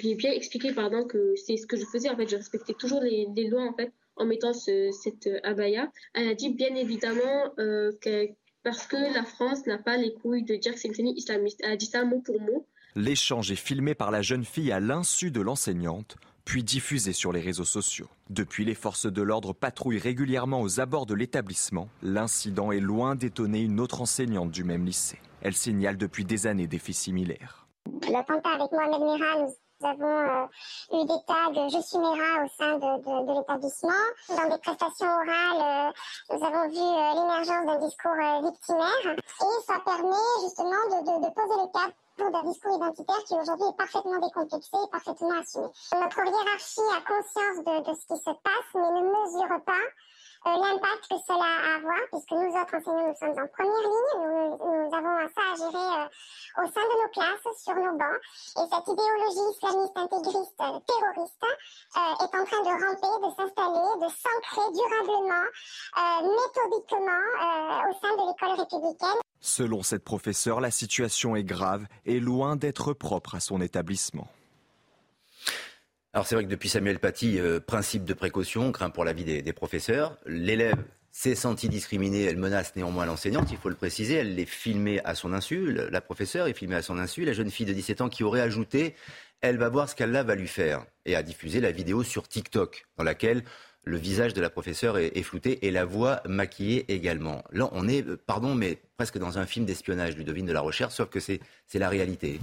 lui ai bien expliqué pardon, que c'est ce que je faisais. En fait, je respectais toujours les, lois en fait, en mettant cette abaya. Elle a dit bien évidemment euh, que parce que la France n'a pas les couilles de dire que c'est une tenue islamiste. Elle a dit ça mot pour mot. L'échange est filmé par la jeune fille à l'insu de l'enseignante puis diffusée sur les réseaux sociaux. Depuis, les forces de l'ordre patrouillent régulièrement aux abords de l'établissement. L'incident est loin d'étonner une autre enseignante du même lycée. Elle signale depuis des années des faits similaires. L'attentat avec Mohamed nous avons euh, eu des tags Je suis Mira au sein de, l'établissement. Dans des prestations orales, euh, nous avons vu euh, l'émergence d'un discours victimaire et ça permet justement de, poser le cadre d'un discours identitaire qui aujourd'hui est parfaitement décomplexé et parfaitement assumé. Notre hiérarchie a conscience de, ce qui se passe, mais ne mesure pas l'impact que cela a à avoir, puisque nous autres enseignants, nous sommes en première ligne, nous, avons ça à gérer euh, au sein de nos classes, sur nos bancs, et cette idéologie islamiste, intégriste, terroriste, euh, est en train de ramper, de s'installer, de s'ancrer durablement, méthodiquement au sein de l'école républicaine. Selon cette professeure, la situation est grave et loin d'être propre à son établissement. Alors c'est vrai que depuis Samuel Paty, euh, principe de précaution, craint pour la vie des, professeurs. L'élève s'est senti discriminé, elle menace néanmoins l'enseignante, il faut le préciser, elle est filmée à son insu, la professeure est filmée à son insu, la jeune fille de 17 ans qui aurait ajouté, elle va voir ce qu'Allah va lui faire, et a diffusé la vidéo sur TikTok, dans laquelle le visage de la professeure est, flouté et la voix maquillée également. Là, on est, euh, pardon, mais presque dans un film d'espionnage, Ludovine de la Recherche, sauf que c'est la réalité.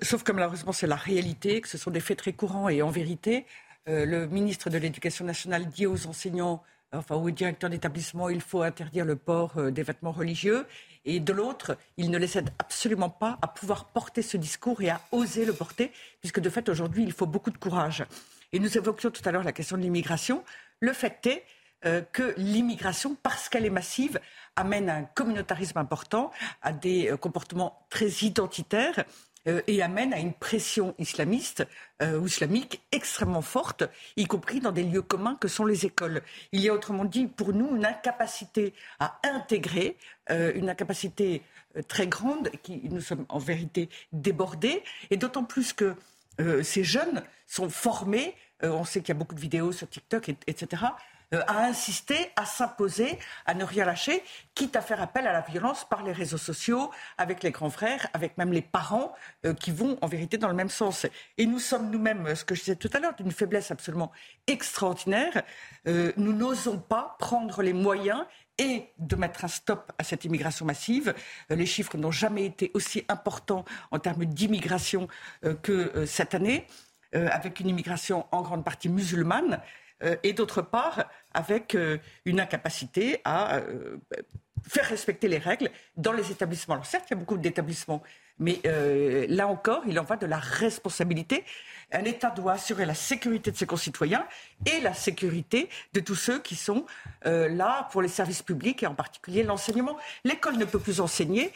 Sauf que malheureusement, c'est la réalité, que ce sont des faits très courants et en vérité, euh, le ministre de l'Éducation nationale dit aux enseignants, enfin aux directeurs d'établissement, il faut interdire le port euh, des vêtements religieux. Et de l'autre, il ne les aide absolument pas à pouvoir porter ce discours et à oser le porter, puisque de fait, aujourd'hui, il faut beaucoup de courage. Et nous évoquions tout à l'heure la question de l'immigration. Le fait est euh, que l'immigration, parce qu'elle est massive, amène à un communautarisme important, à des comportements très identitaires euh, et amène à une pression islamiste ou islamique extrêmement forte, y compris dans des lieux communs que sont les écoles. Il y a autrement dit pour nous une incapacité à intégrer, une incapacité très grande, qui nous sommes en vérité débordés, et d'autant plus que ces jeunes sont formés euh, on sait qu'il y a beaucoup de vidéos sur TikTok, etc., euh, à insister, à s'imposer, à ne rien lâcher, quitte à faire appel à la violence par les réseaux sociaux, avec les grands frères, avec même les parents euh, qui vont en vérité dans le même sens. Et nous sommes nous-mêmes, ce que je disais tout à l'heure, d'une faiblesse absolument extraordinaire. Euh, nous n'osons pas prendre les moyens et de mettre un stop à cette immigration massive. les chiffres n'ont jamais été aussi importants en termes d'immigration que cette année, avec une immigration en grande partie musulmane. Euh, et d'autre part avec euh, une incapacité à euh, faire respecter les règles dans les établissements. Alors certes, il y a beaucoup d'établissements, mais là encore, il en va de la responsabilité. Un État doit assurer la sécurité de ses concitoyens et la sécurité de tous ceux qui sont là pour les services publics et en particulier l'enseignement. L'école ne peut plus enseigner,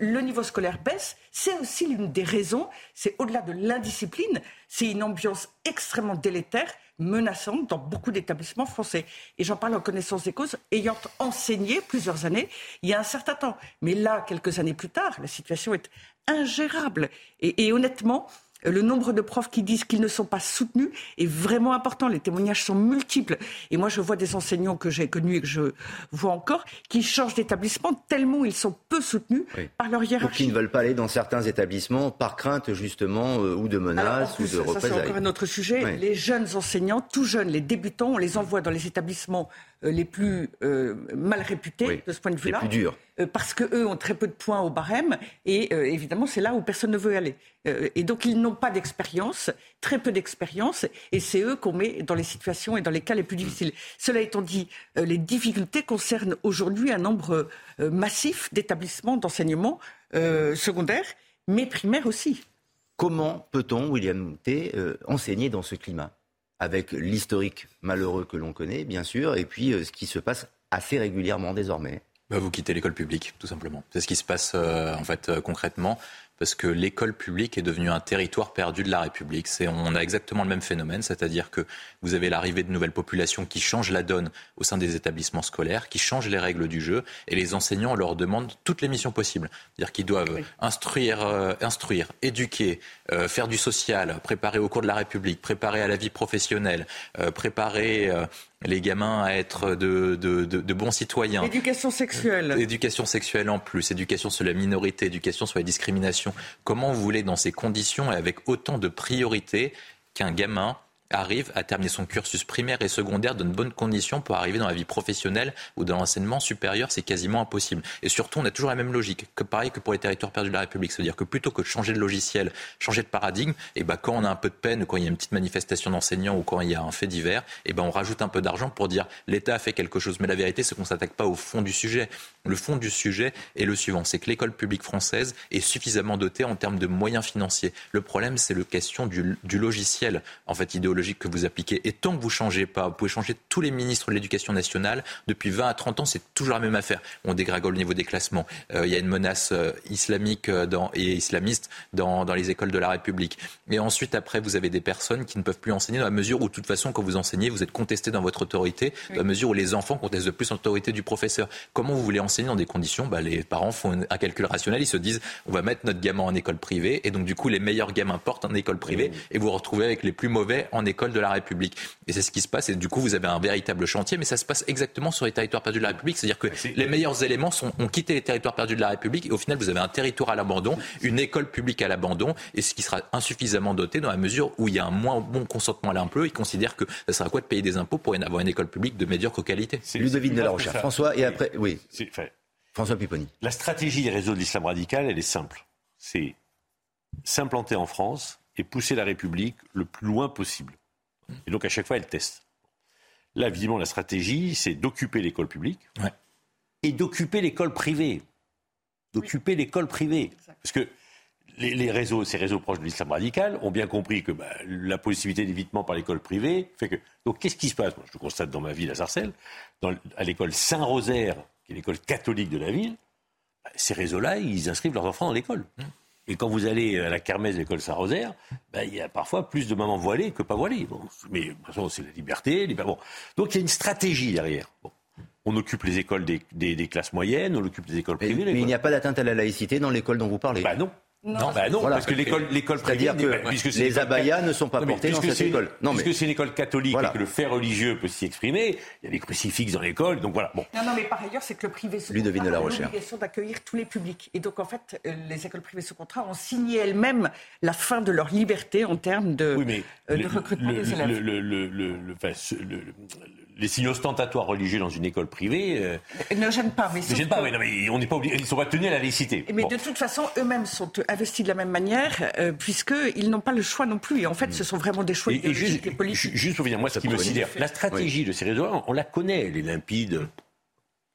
le niveau scolaire baisse. C'est aussi l'une des raisons, c'est au-delà de l'indiscipline, c'est une ambiance extrêmement délétère menaçante dans beaucoup d'établissements français. Et j'en parle en connaissance des causes, ayant enseigné plusieurs années il y a un certain temps. Mais là, quelques années plus tard, la situation est ingérable. et honnêtement, le nombre de profs qui disent qu'ils ne sont pas soutenus est vraiment important. Les témoignages sont multiples. Et moi, je vois des enseignants que j'ai connus et que je vois encore qui changent d'établissement tellement ils sont peu soutenus par leur hiérarchie. Ou qui ne veulent pas aller dans certains établissements par crainte justement euh, ou de menaces ou de représailles. Ça, c'est encore un autre sujet. Les jeunes enseignants, tout jeunes, les débutants, on les envoie dans les établissements les plus euh, mal réputés de ce point de vue-là. Les plus durs. Euh, parce qu'eux ont très peu de points au barème et évidemment c'est là où personne ne veut aller. et donc ils n'ont pas d'expérience, très peu d'expérience et c'est eux qu'on met dans les situations et dans les cas les plus difficiles. Cela étant dit, les difficultés concernent aujourd'hui un nombre massif d'établissements d'enseignement secondaire, mais primaire aussi. Comment peut-on, William T, enseigner dans ce climat? Avec l'historique malheureux que l'on connaît, bien sûr, et puis euh, ce qui se passe assez régulièrement désormais. Bah, vous quittez l'école publique, tout simplement. C'est ce qui se passe euh, en fait euh, concrètement parce que l'école publique est devenue un territoire perdu de la République. C'est, on a exactement le même phénomène, c'est-à-dire que vous avez l'arrivée de nouvelles populations qui changent la donne au sein des établissements scolaires, qui changent les règles du jeu, et les enseignants leur demandent toutes les missions possibles. C'est-à-dire qu'ils doivent instruire, euh, instruire, éduquer, euh, faire du social, préparer au cours de la République, préparer à la vie professionnelle, euh, préparer les gamins à être de, de, de, bons citoyens. Éducation sexuelle. Éducation sexuelle en plus, éducation sur la minorité, éducation sur la discrimination. Comment vous voulez, dans ces conditions et avec autant de priorités, qu'un gamin arrive à terminer son cursus primaire et secondaire dans de bonnes conditions pour arriver dans la vie professionnelle ou dans l'enseignement supérieur, c'est quasiment impossible. Et surtout, on a toujours la même logique, que pareil que pour les territoires perdus de la République. C'est-à-dire que plutôt que de changer de logiciel, changer de paradigme, et eh ben, quand on a un peu de peine, quand il y a une petite manifestation d'enseignants ou quand il y a un fait divers, et eh ben, on rajoute un peu d'argent pour dire l'État a fait quelque chose. Mais la vérité, c'est qu'on ne s'attaque pas au fond du sujet. Le fond du sujet est le suivant, c'est que l'école publique française est suffisamment dotée en termes de moyens financiers. Le problème, c'est la question du, du logiciel, en fait, idéologique que vous appliquez. Et tant que vous ne changez pas, vous pouvez changer tous les ministres de l'Éducation nationale. Depuis 20 à 30 ans, c'est toujours la même affaire. On dégringole au niveau des classements. Euh, il y a une menace euh, islamique euh, dans, et islamiste dans, dans, les écoles de la République. Et ensuite, après, vous avez des personnes qui ne peuvent plus enseigner dans la mesure où, de toute façon, quand vous enseignez, vous êtes contesté dans votre autorité, dans la mesure où les enfants contestent de plus l'autorité du professeur. Comment vous voulez enseigner dans des conditions? Bah, Les parents font un calcul rationnel, ils se disent on va mettre notre gamin en école privée, et donc du coup, les meilleurs gamins portent en école privée, et vous vous retrouvez avec les plus mauvais en école de la République. Et c'est ce qui se passe. Et du coup, vous avez un véritable chantier, mais ça se passe exactement sur les territoires perdus de la République. C'est-à-dire que les meilleurs éléments sont, ont quitté les territoires perdus de la République. Et au final, vous avez un territoire à l'abandon, une école publique à l'abandon, et ce qui sera insuffisamment doté dans la mesure où il y a un moins bon consentement à l'impôt. Ils considèrent que ça sera quoi de payer des impôts pour avoir une école publique de médiocre qualité? Ludovine de la Recherche. François, et après, oui. François Pipponi. La stratégie des réseaux de l'islam radical, elle est simple. C'est s'implanter en France et pousser la République le plus loin possible. Et donc à chaque fois, elle teste. Là, évidemment, la stratégie, c'est d'occuper l'école publique et d'occuper l'école privée. D'occuper l'école privée. Parce que les, réseaux, ces réseaux proches de l'islam radical, ont bien compris que bah, la possibilité d'évitement par l'école privée fait que. Donc, qu'est-ce qui se passe? Moi, je le constate dans ma ville à Sarcelles, à l'école Saint-Rosaire, qui est l'école catholique de la ville, bah, ces réseaux-là, ils inscrivent leurs enfants dans l'école. Mmh. Et quand vous allez à la kermesse de l'école Saint-Rosaire, ben, il y a parfois plus de mamans voilées que pas voilées. Bon, mais de toute façon, c'est la liberté. Bon. Donc il y a une stratégie derrière. Bon. On occupe les écoles des, des, classes moyennes, on occupe les écoles privées. Mais, il n'y a pas d'atteinte à la laïcité dans l'école dont vous parlez Ben non. Non, bah non parce que l'école, l'école privée, que puisque les abayas ne sont pas portés dans cette école. Non, puisque c'est une école catholique et que le fait religieux peut s'y exprimer, il y a des crucifixes dans l'école, donc voilà. Bon. Non, non, mais par ailleurs, c'est que le privé sous contrat a l'obligation d'accueillir tous les publics. Et donc, en fait, euh, les écoles privées sous contrat ont signé elles-mêmes la fin de leur liberté en termes de, euh, de recrutement des élèves. Le, le, le, les signes ostentatoires religieux dans une école privée euh, ne gênent pas. Mais ne gênent pas, mais on n'est pas obligé, ils sont pas tenus à la laïcité. Mais de toute façon, eux-mêmes sont investis de la même manière, euh, puisqu'ils n'ont pas le choix non plus. Et en fait, ce sont vraiment des choix et, juste, et politiques. Juste pour dire, moi, ce qui me sidère, la stratégie de ces réseaux, on la connaît, elle est limpide.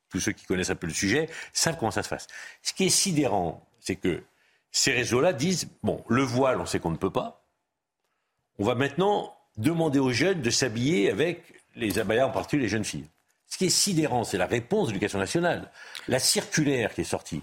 Tous ceux qui connaissent un peu le sujet savent comment ça se passe. Ce qui est sidérant, c'est que ces réseaux-là disent bon, le voile, on sait qu'on ne peut pas. On va maintenant demander aux jeunes de s'habiller avec les abayas, en particulier les jeunes filles. Ce qui est sidérant, c'est la réponse de l'éducation nationale. La circulaire qui est sortie.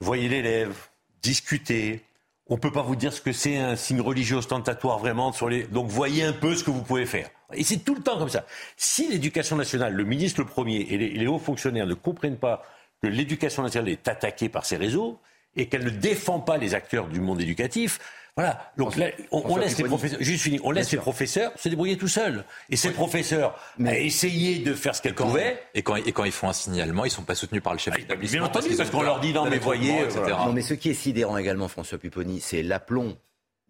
Voyez l'élève, discutez. On ne peut pas vous dire ce que c'est un signe religieux ostentatoire vraiment sur les. Donc voyez un peu ce que vous pouvez faire. Et c'est tout le temps comme ça. Si l'éducation nationale, le ministre le premier et les, les hauts fonctionnaires ne comprennent pas que l'éducation nationale est attaquée par ces réseaux et qu'elle ne défend pas les acteurs du monde éducatif, voilà. Donc on, laisse les professeurs, juste fini, on laisse les professeurs se débrouiller tout seuls. Et ces professeurs mais... essayer de faire ce qu'elles pouvaient. Et quand, et quand ils font un signalement, ils sont pas soutenus par le chef ah, d'établissement. Bien entendu, parce, qu'on leur dit non, mais voyez, etc. Non, mais ce qui est sidérant également, François Pupponi, c'est l'aplomb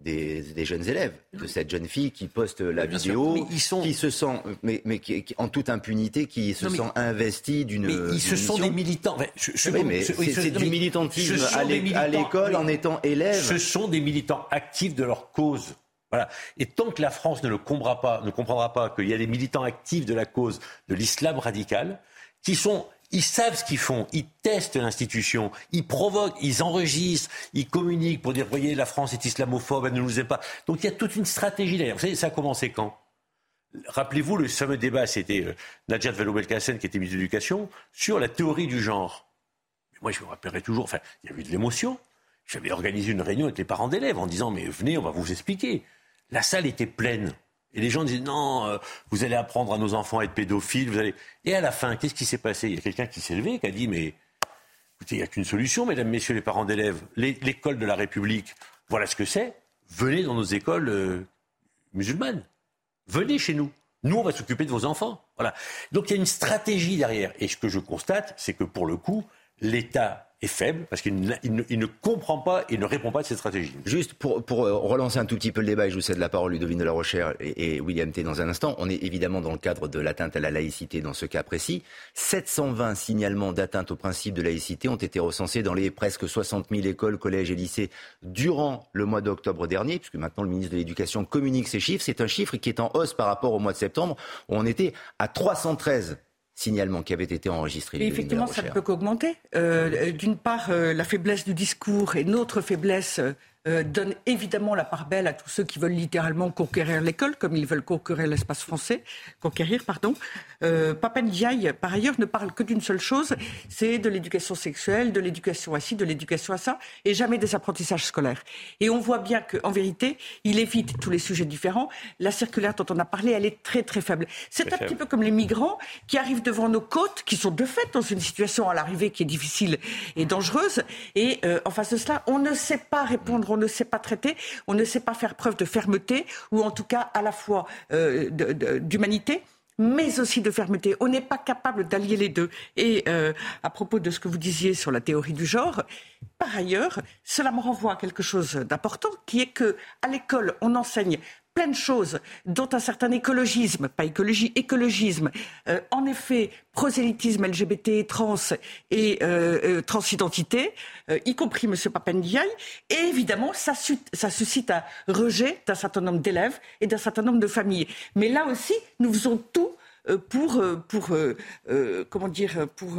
des, jeunes élèves, de cette jeune fille qui poste la vidéo, ils sont... qui se sent, mais, mais qui, en toute impunité, qui se sent investi d'une. Mais ils se sont des militants. c'est du militantisme à l'école en étant élève. Ce sont des militants actifs de leur cause. Voilà. Et tant que la France ne le comprendra pas, ne comprendra pas qu'il y a des militants actifs de la cause de l'islam radical, qui sont ils savent ce qu'ils font. Ils testent l'institution. Ils provoquent, ils enregistrent, ils communiquent pour dire, voyez, la France est islamophobe, elle ne nous aime pas. Donc il y a toute une stratégie derrière. Vous savez, ça a commencé quand? Rappelez-vous, le fameux débat, c'était euh, Najat Vallaud-Belkacem, qui était ministre de l'Éducation, sur la théorie du genre. moi, je me rappellerai toujours, enfin, il y a eu de l'émotion. J'avais organisé une réunion avec les parents d'élèves en disant, mais venez, on va vous expliquer. La salle était pleine. Et les gens disent non, euh, vous allez apprendre à nos enfants à être pédophiles. Et à la fin, qu'est-ce qui s'est passé? Il y a quelqu'un qui s'est levé, qui a dit mais écoutez, il n'y a qu'une solution, mesdames, messieurs les parents d'élèves. L'école de la République, voilà ce que c'est. Venez dans nos écoles euh, musulmanes. Venez chez nous. Nous, on va s'occuper de vos enfants. Voilà. Donc il y a une stratégie derrière. Et ce que je constate, c'est que pour le coup, l'État est faible parce qu'il ne, comprend pas et ne répond pas à cette stratégie. Juste pour, euh, relancer un tout petit peu le débat, et je vous cède la parole, Ludovine de la Rochère et, William T. dans un instant. On est évidemment dans le cadre de l'atteinte à la laïcité dans ce cas précis. 720 signalements d'atteinte au principe de laïcité ont été recensés dans les presque 60 000 écoles, collèges et lycées durant le mois d'octobre dernier, puisque maintenant le ministre de l'Éducation communique ces chiffres. C'est un chiffre qui est en hausse par rapport au mois de septembre, où on était à 313 signalement qui avait été enregistré. Et effectivement, ça ne peut qu'augmenter. Euh, d'une part, euh, la faiblesse du discours et notre faiblesse euh, donne évidemment la part belle à tous ceux qui veulent littéralement conquérir l'école, comme ils veulent conquérir l'espace français, conquérir, pardon. Euh, Papendiaï, par ailleurs, ne parle que d'une seule chose, c'est de l'éducation sexuelle, de l'éducation à ci, de l'éducation à ça, et jamais des apprentissages scolaires. Et on voit bien qu'en vérité, il évite tous les sujets différents. La circulaire dont on a parlé, elle est très très faible. C'est un petit peu comme les migrants qui arrivent devant nos côtes, qui sont de fait dans une situation à l'arrivée qui est difficile et dangereuse, et euh, en face de cela, on ne sait pas répondre on ne sait pas traiter, on ne sait pas faire preuve de fermeté, ou en tout cas à la fois euh, d'humanité mais aussi de fermeté. On n'est pas capable d'allier les deux. Et euh, à propos de ce que vous disiez sur la théorie du genre, par ailleurs, cela me renvoie à quelque chose d'important, qui est que à l'école, on enseigne plein de choses, dont un certain écologisme, pas écologie, écologisme. Euh, en effet, prosélytisme LGBT, trans et euh, euh transidentité, euh, y compris M. Papendiaï. Et évidemment, ça, suscite un rejet d'un certain nombre d'élèves et d'un certain nombre de familles. Mais là aussi, nous faisons tout pour, euh, pour euh, comment dire, pour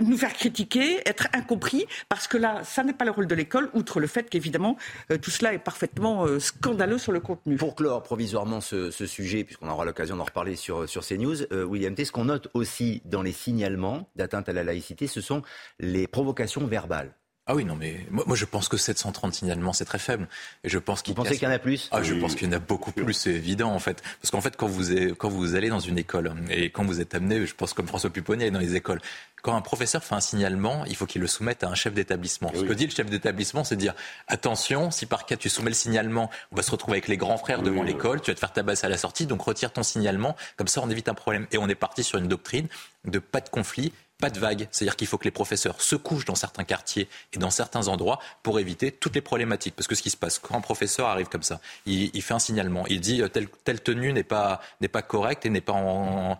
nous faire critiquer, être incompris, parce que là, ça n'est pas le rôle de l'école, outre le fait qu'évidemment, tout cela est parfaitement scandaleux sur le contenu. Pour clore provisoirement ce, sujet, puisqu'on aura l'occasion d'en reparler sur, sur CNews, William T, ce qu'on note aussi dans les signalements d'atteinte à la laïcité, ce sont les provocations verbales Ah oui, non, mais moi, moi, je pense que 730 signalements, c'est très faible. Et je pense qu'il Vous pensez qu'il y en a plus Ah, je pense qu'il y en a beaucoup plus, c'est évident en fait. Parce qu'en fait, quand vous, êtes, quand vous allez dans une école et quand vous êtes amené, je pense comme François Pupponi dans les écoles, quand un professeur fait un signalement, il faut qu'il le soumette à un chef d'établissement. Ce que dit le chef d'établissement, c'est dire attention, si par cas tu soumets le signalement, on va se retrouver avec les grands frères devant l'école, tu vas te faire tabasser à la sortie, donc retire ton signalement, comme ça on évite un problème. Et on est parti sur une doctrine de pas de conflit, pas de vague. C'est-à-dire qu'il faut que les professeurs se couchent dans certains quartiers et dans certains endroits pour éviter toutes les problématiques. Parce que ce qui se passe, quand un professeur arrive comme ça, il, fait un signalement, il dit euh, telle, tenue n'est pas, pas correcte et n'est pas en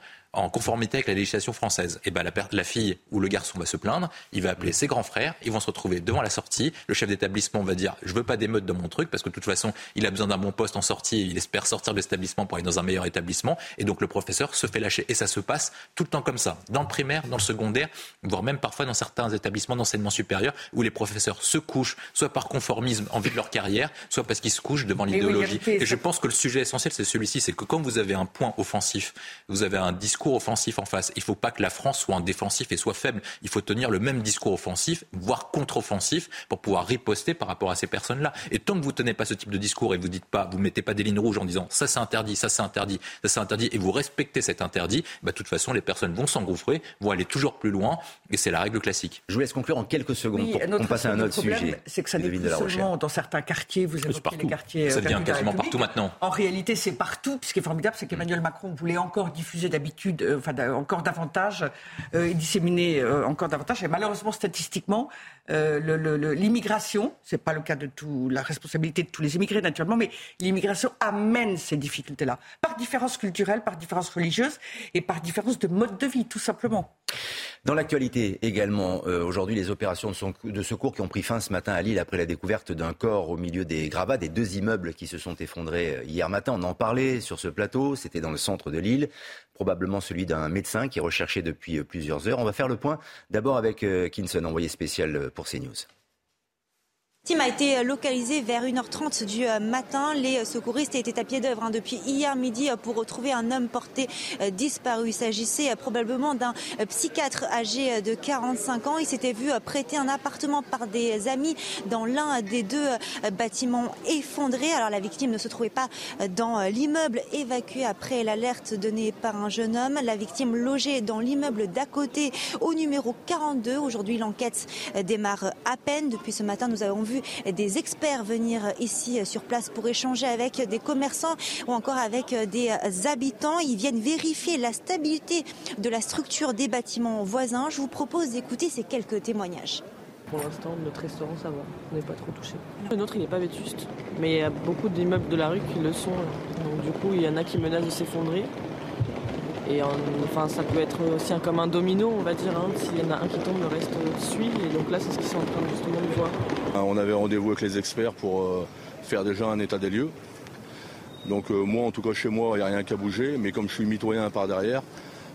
conformité avec la législation française. Et ben la, la, fille ou le garçon va se plaindre, il va appeler ses grands frères, ils vont se retrouver devant la sortie. Le chef d'établissement va dire je veux pas d'émeute dans mon truc parce que de toute façon il a besoin d'un bon poste en sortie, et il espère sortir de l'établissement pour aller dans un meilleur établissement. Et donc le professeur se fait lâcher et ça se passe tout le temps comme ça, dans le primaire, dans le secondaire, voire même parfois dans certains établissements d'enseignement supérieur où les professeurs se couchent, soit par conformisme en vue de leur carrière, soit parce qu'ils se couchent devant l'idéologie. Et, oui, et je pense que le sujet essentiel c'est celui-ci, c'est que quand vous avez un point offensif, vous avez un discours offensif en face. Il ne faut pas que la France soit en défensif et soit faible. Il faut tenir le même discours offensif, voire contre-offensif, pour pouvoir riposter par rapport à ces personnes-là. Et tant que vous ne tenez pas ce type de discours et vous dites pas, vous mettez pas des lignes rouges en disant ça c'est interdit, ça c'est interdit, ça c'est interdit, et vous respectez cet interdit, bah, de toute façon les personnes vont s'engouffrer, vont aller toujours plus loin, et c'est la règle classique. Je vous laisse conclure en quelques secondes oui, pour qu'on passe à un autre sujet. C'est que ça n'est plus seulement dans certains quartiers, vous évoquez partout. les quartiers. Ça devient quasiment partout maintenant. En réalité, c'est partout. Ce qui est formidable, c'est qu'Emmanuel Macron voulait encore diffuser d'habitude, encore davantage euh, et disséminer euh, encore davantage. Et malheureusement, statistiquement, euh, l'immigration, c'est pas le cas de la responsabilité de tous les immigrés naturellement, mais l'immigration amène ces difficultés-là, par différence culturelle, par différence religieuse et par différence de mode de vie, tout simplement. Dans l'actualité également, euh, aujourd'hui, les opérations de, de, secours qui ont pris fin ce matin à Lille après la découverte d'un corps au milieu des gravats, des deux immeubles qui se sont effondrés euh, hier matin. On en parlait sur ce plateau, c'était dans le centre de Lille, probablement celui d'un médecin qui est recherché depuis euh, plusieurs heures. On va faire le point d'abord avec euh, Kinson, envoyé spécial pour CNews. Tim a été localisé vers 1h30 du matin. Les secouristes étaient à pied d'œuvre hein, depuis hier midi pour retrouver un homme porté disparu. Il s'agissait probablement d'un psychiatre âgé de 45 ans. Il s'était vu prêter un appartement par des amis dans l'un des deux bâtiments effondrés. Alors la victime ne se trouvait pas dans l'immeuble évacué après l'alerte donnée par un jeune homme. La victime logée dans l'immeuble d'à côté au numéro 42. Aujourd'hui, l'enquête démarre à peine. Depuis ce matin, nous avons vu des experts venir ici sur place pour échanger avec des commerçants ou encore avec des habitants. Ils viennent vérifier la stabilité de la structure des bâtiments voisins. Je vous propose d'écouter ces quelques témoignages. Pour l'instant, notre restaurant, ça va. On n'est pas trop touché. Le nôtre, il n'est pas vétuste. Mais il y a beaucoup d'immeubles de la rue qui le sont. Donc, du coup, il y en a qui menacent de s'effondrer. Et en, enfin, ça peut être aussi un, comme un domino, on va dire. Hein. S'il y en a un qui tombe, le reste suit. Et donc là, c'est ce qu'ils sont en train justement de voir. On avait rendez-vous avec les experts pour euh, faire déjà un état des lieux. Donc euh, moi, en tout cas chez moi, il n'y a rien qu'à bouger. Mais comme je suis mitoyen par derrière,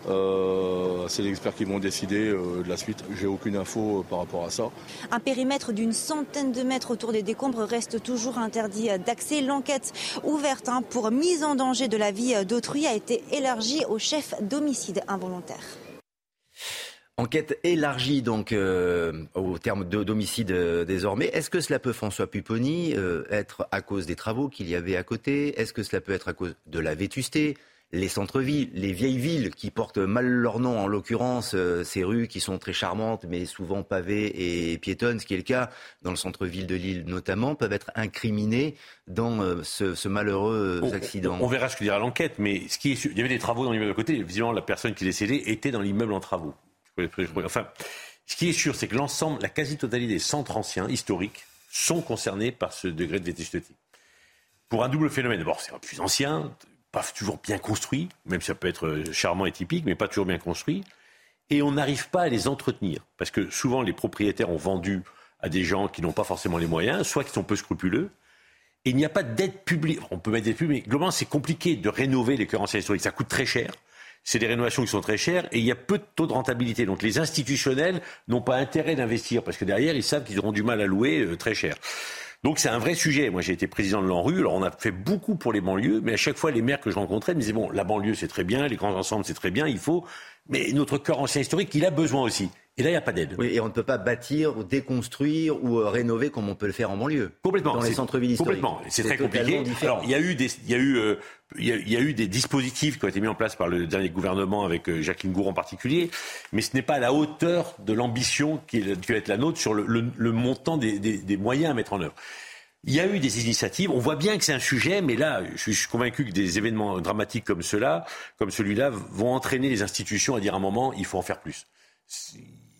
euh, c'est les experts qui vont décider euh, de la suite. J'ai aucune info euh, par rapport à ça. Un périmètre d'une centaine de mètres autour des décombres reste toujours interdit d'accès. L'enquête ouverte hein, pour mise en danger de la vie d'autrui a été élargie au chef d'homicide involontaire. Enquête élargie donc euh, au terme d'homicide euh, désormais. Est-ce que cela peut, François Pupponi, euh, être à cause des travaux qu'il y avait à côté? Est-ce que cela peut être à cause de la vétusté? Les centres-villes, les vieilles villes qui portent mal leur nom, en l'occurrence euh, ces rues qui sont très charmantes mais souvent pavées et piétonnes, ce qui est le cas dans le centre-ville de Lille notamment, peuvent être incriminées dans euh, ce, ce, malheureux on, accident. On, on, verra ce que dira l'enquête, mais ce qui est, il y avait des travaux dans l'immeuble à côté. Visiblement, la personne qui décédée était dans l'immeuble en travaux. Enfin, ce qui est sûr, c'est que l'ensemble, la quasi-totalité des centres anciens, historiques, sont concernés par ce degré de vétusté. Pour un double phénomène. D'abord, c'est un plus ancien, pas toujours bien construit, même si ça peut être charmant et typique, mais pas toujours bien construit. Et on n'arrive pas à les entretenir. Parce que souvent, les propriétaires ont vendu à des gens qui n'ont pas forcément les moyens, soit qui sont peu scrupuleux. Et il n'y a pas d'aide publique. On peut mettre des pubs, mais globalement, c'est compliqué de rénover les cœurs anciens historiques. Ça coûte très cher. C'est des rénovations qui sont très chères et il y a peu de taux de rentabilité. Donc les institutionnels n'ont pas intérêt d'investir parce que derrière, ils savent qu'ils auront du mal à louer euh, très cher. Donc c'est un vrai sujet. Moi j'ai été président de l'ANRU, alors on a fait beaucoup pour les banlieues, mais à chaque fois les maires que je rencontrais me disaient bon, la banlieue c'est très bien, les grands ensembles c'est très bien, il faut, mais notre cœur ancien historique, il a besoin aussi. Et là, il n'y a pas d'aide. Oui, et on ne peut pas bâtir ou déconstruire ou euh, rénover comme on peut le faire en banlieue. Complètement. Dans les centres-villes historiques. Complètement. C'est très compliqué. Alors, il y a eu des, il y a eu, euh, il, y a, il y a, eu des dispositifs qui ont été mis en place par le dernier gouvernement avec euh, Jacqueline Gour en particulier, mais ce n'est pas à la hauteur de l'ambition qui, qui, va être la nôtre sur le, le, le montant des, des, des moyens à mettre en œuvre. Il y a eu des initiatives. On voit bien que c'est un sujet, mais là, je suis convaincu que des événements dramatiques comme cela, comme celui-là, vont entraîner les institutions à dire à un moment, il faut en faire plus.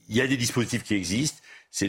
Il y a des dispositifs qui existent. C'est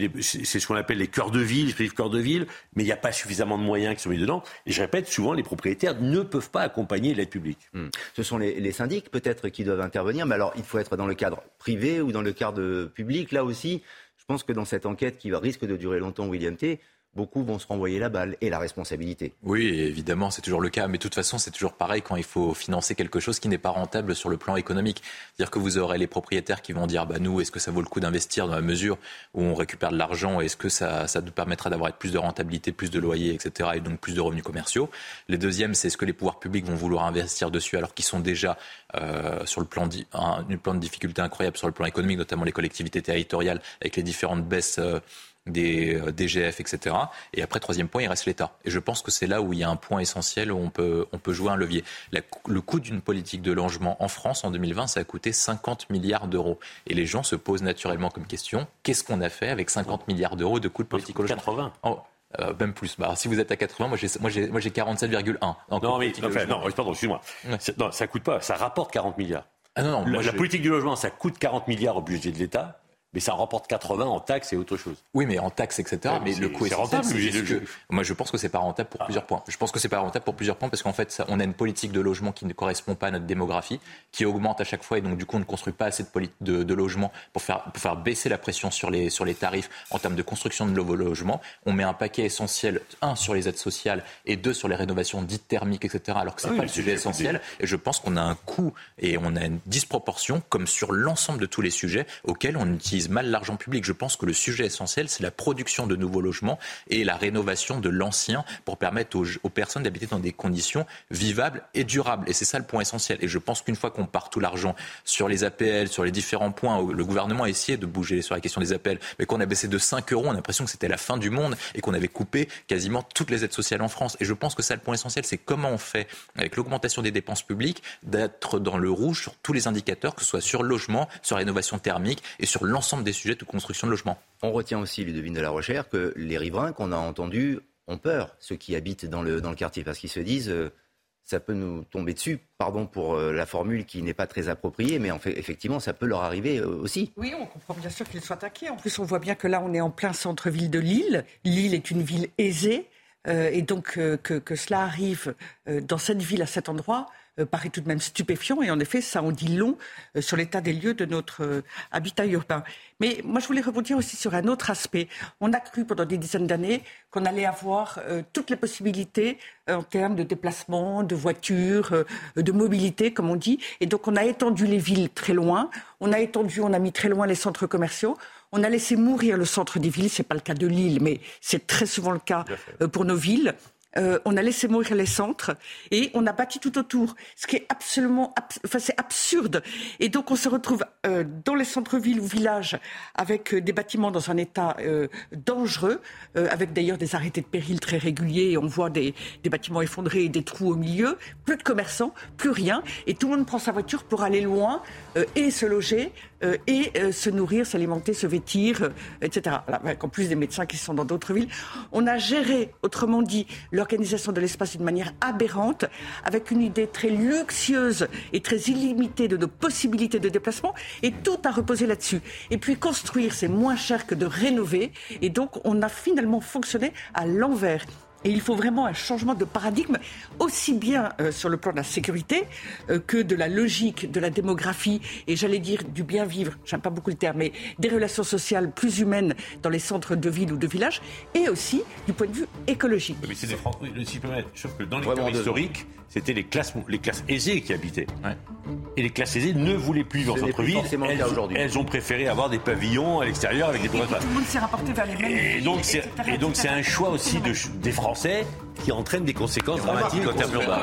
ce qu'on appelle les cœurs de ville, les cœurs de ville, mais il n'y a pas suffisamment de moyens qui sont mis dedans. Et je répète, souvent, les propriétaires ne peuvent pas accompagner l'aide publique. Mmh. Ce sont les, les syndics, peut-être, qui doivent intervenir, mais alors, il faut être dans le cadre privé ou dans le cadre public. Là aussi, je pense que dans cette enquête qui risque de durer longtemps, William T., beaucoup vont se renvoyer la balle et la responsabilité. Oui, évidemment, c'est toujours le cas. Mais de toute façon, c'est toujours pareil quand il faut financer quelque chose qui n'est pas rentable sur le plan économique. C'est-à-dire que vous aurez les propriétaires qui vont dire, bah, nous, est-ce que ça vaut le coup d'investir dans la mesure où on récupère de l'argent? Est-ce que ça, ça nous permettra d'avoir plus de rentabilité, plus de loyers, etc. et donc plus de revenus commerciaux? Les deuxièmes, c'est est-ce que les pouvoirs publics vont vouloir investir dessus alors qu'ils sont déjà euh, sur le plan, un, une plan de difficulté incroyable sur le plan économique, notamment les collectivités territoriales avec les différentes baisses. Euh, des euh, DGF, etc. Et après, troisième point, il reste l'État. Et je pense que c'est là où il y a un point essentiel où on peut, on peut jouer un levier. La, le coût d'une politique de logement en France en 2020, ça a coûté 50 milliards d'euros. Et les gens se posent naturellement comme question, qu'est-ce qu'on a fait avec 50 milliards d'euros de coût de politique au logement? 80 oh, euh, même plus. Bah, si vous êtes à 80, moi j'ai, moi j'ai, moi j'ai 47,1. Non, mais, enfin, non, pardon, excuse-moi. Ouais. Non, ça coûte pas, ça rapporte 40 milliards. Ah non, non, la, la politique du logement, ça coûte 40 milliards au budget de l'État mais ça remporte 80 en taxes et autre chose. Oui, mais en taxes, etc. Ouais, mais, mais le coût est rentable. Que, moi, je pense que c'est pas rentable pour ah. plusieurs points. Je pense que c'est pas rentable pour plusieurs points parce qu'en fait, ça, on a une politique de logement qui ne correspond pas à notre démographie, qui augmente à chaque fois et donc du coup, on ne construit pas assez de, de, de logements pour faire, pour faire baisser la pression sur les, sur les tarifs en termes de construction de nouveaux logements. On met un paquet essentiel, un sur les aides sociales et deux sur les rénovations dites thermiques, etc. Alors que c'est ah oui, pas le sujet essentiel. Et je pense qu'on a un coût et on a une disproportion, comme sur l'ensemble de tous les sujets, auxquels on utilise mal l'argent public je pense que le sujet essentiel, c'est la production de nouveaux logements et la rénovation de l'ancien pour permettre aux, personnes d'habiter dans des conditions vivables et durables. Et c'est ça le point essentiel. Et je pense qu'une fois qu'on part tout l'argent sur les APL, sur les différents points où le gouvernement a essayé de bouger sur la question des APL, mais qu'on a baissé de 5 euros, on a l'impression que c'était la fin du monde et qu'on avait coupé quasiment toutes les aides sociales en France. Et je pense que ça, le point essentiel, c'est comment on fait, avec l'augmentation des dépenses publiques, d'être dans le rouge sur tous les indicateurs, que ce soit sur le logement, sur la rénovation thermique et sur l'ensemble des sujets de construction de logement. On retient aussi, Ludovine de la Rochère, que les riverains qu'on a entendus ont peur, ceux qui habitent dans le, dans le quartier, parce qu'ils se disent euh, ça peut nous tomber dessus, pardon pour euh, la formule qui n'est pas très appropriée, mais en fait, effectivement, ça peut leur arriver euh, aussi. Oui, on comprend bien sûr qu'ils soient inquiets. En plus, on voit bien que là, on est en plein centre-ville de Lille. Lille est une ville aisée. Euh, et donc que, que, cela arrive dans cette ville, à cet endroit, euh, paraît tout de même stupéfiant. Et en effet, ça en dit long euh, sur l'état des lieux de notre euh, habitat urbain. Mais moi, je voulais rebondir aussi sur un autre aspect. On a cru pendant des dizaines d'années qu'on allait avoir euh, toutes les possibilités euh, en termes de déplacement, de voitures, euh, de mobilité, comme on dit. Et donc, on a étendu les villes très loin. On a étendu, on a mis très loin les centres commerciaux. On a laissé mourir le centre des villes. C'est pas le cas de Lille, mais c'est très souvent le cas pour nos villes. Euh, on a laissé mourir les centres et on a bâti tout autour, ce qui est absolument, abs enfin c'est absurde. Et donc on se retrouve euh, dans les centres-villes ou villages avec euh, des bâtiments dans un état dangereux, avec d'ailleurs des arrêtés de péril très réguliers. On voit des, des, bâtiments effondrés et des trous au milieu, plus de commerçants, plus rien, et tout le monde prend sa voiture pour aller loin et se loger et se nourrir, s'alimenter, se vêtir, etc. Avec en plus des médecins qui sont dans d'autres villes, on a géré, autrement dit, l'organisation de l'espace d'une manière aberrante, avec une idée très luxueuse et très illimitée de nos possibilités de déplacement, et tout a reposé là-dessus. Et puis construire, c'est moins cher que de rénover, et donc on a finalement fonctionné à l'envers. Et il faut vraiment un changement de paradigme, aussi bien euh, sur le plan de la sécurité euh, que de la logique, de la démographie, et j'allais dire du bien vivre, j'aime pas beaucoup le terme, mais des relations sociales plus humaines dans les centres de ville ou de village, et aussi du point de vue écologique. Mais c'est des Français, oui, si sauf que dans les temps historiques, c'était les classes, les classes aisées qui habitaient. Ouais. Et les classes aisées ne voulaient plus vivre en centre-ville. Elles, elles, ont préféré avoir des pavillons à l'extérieur avec des Tout le monde s'est rapporté vers les mêmes Et donc, c'est, et donc c'est un choix aussi de, des Français qui entraîne des conséquences dramatiques en termes urbains.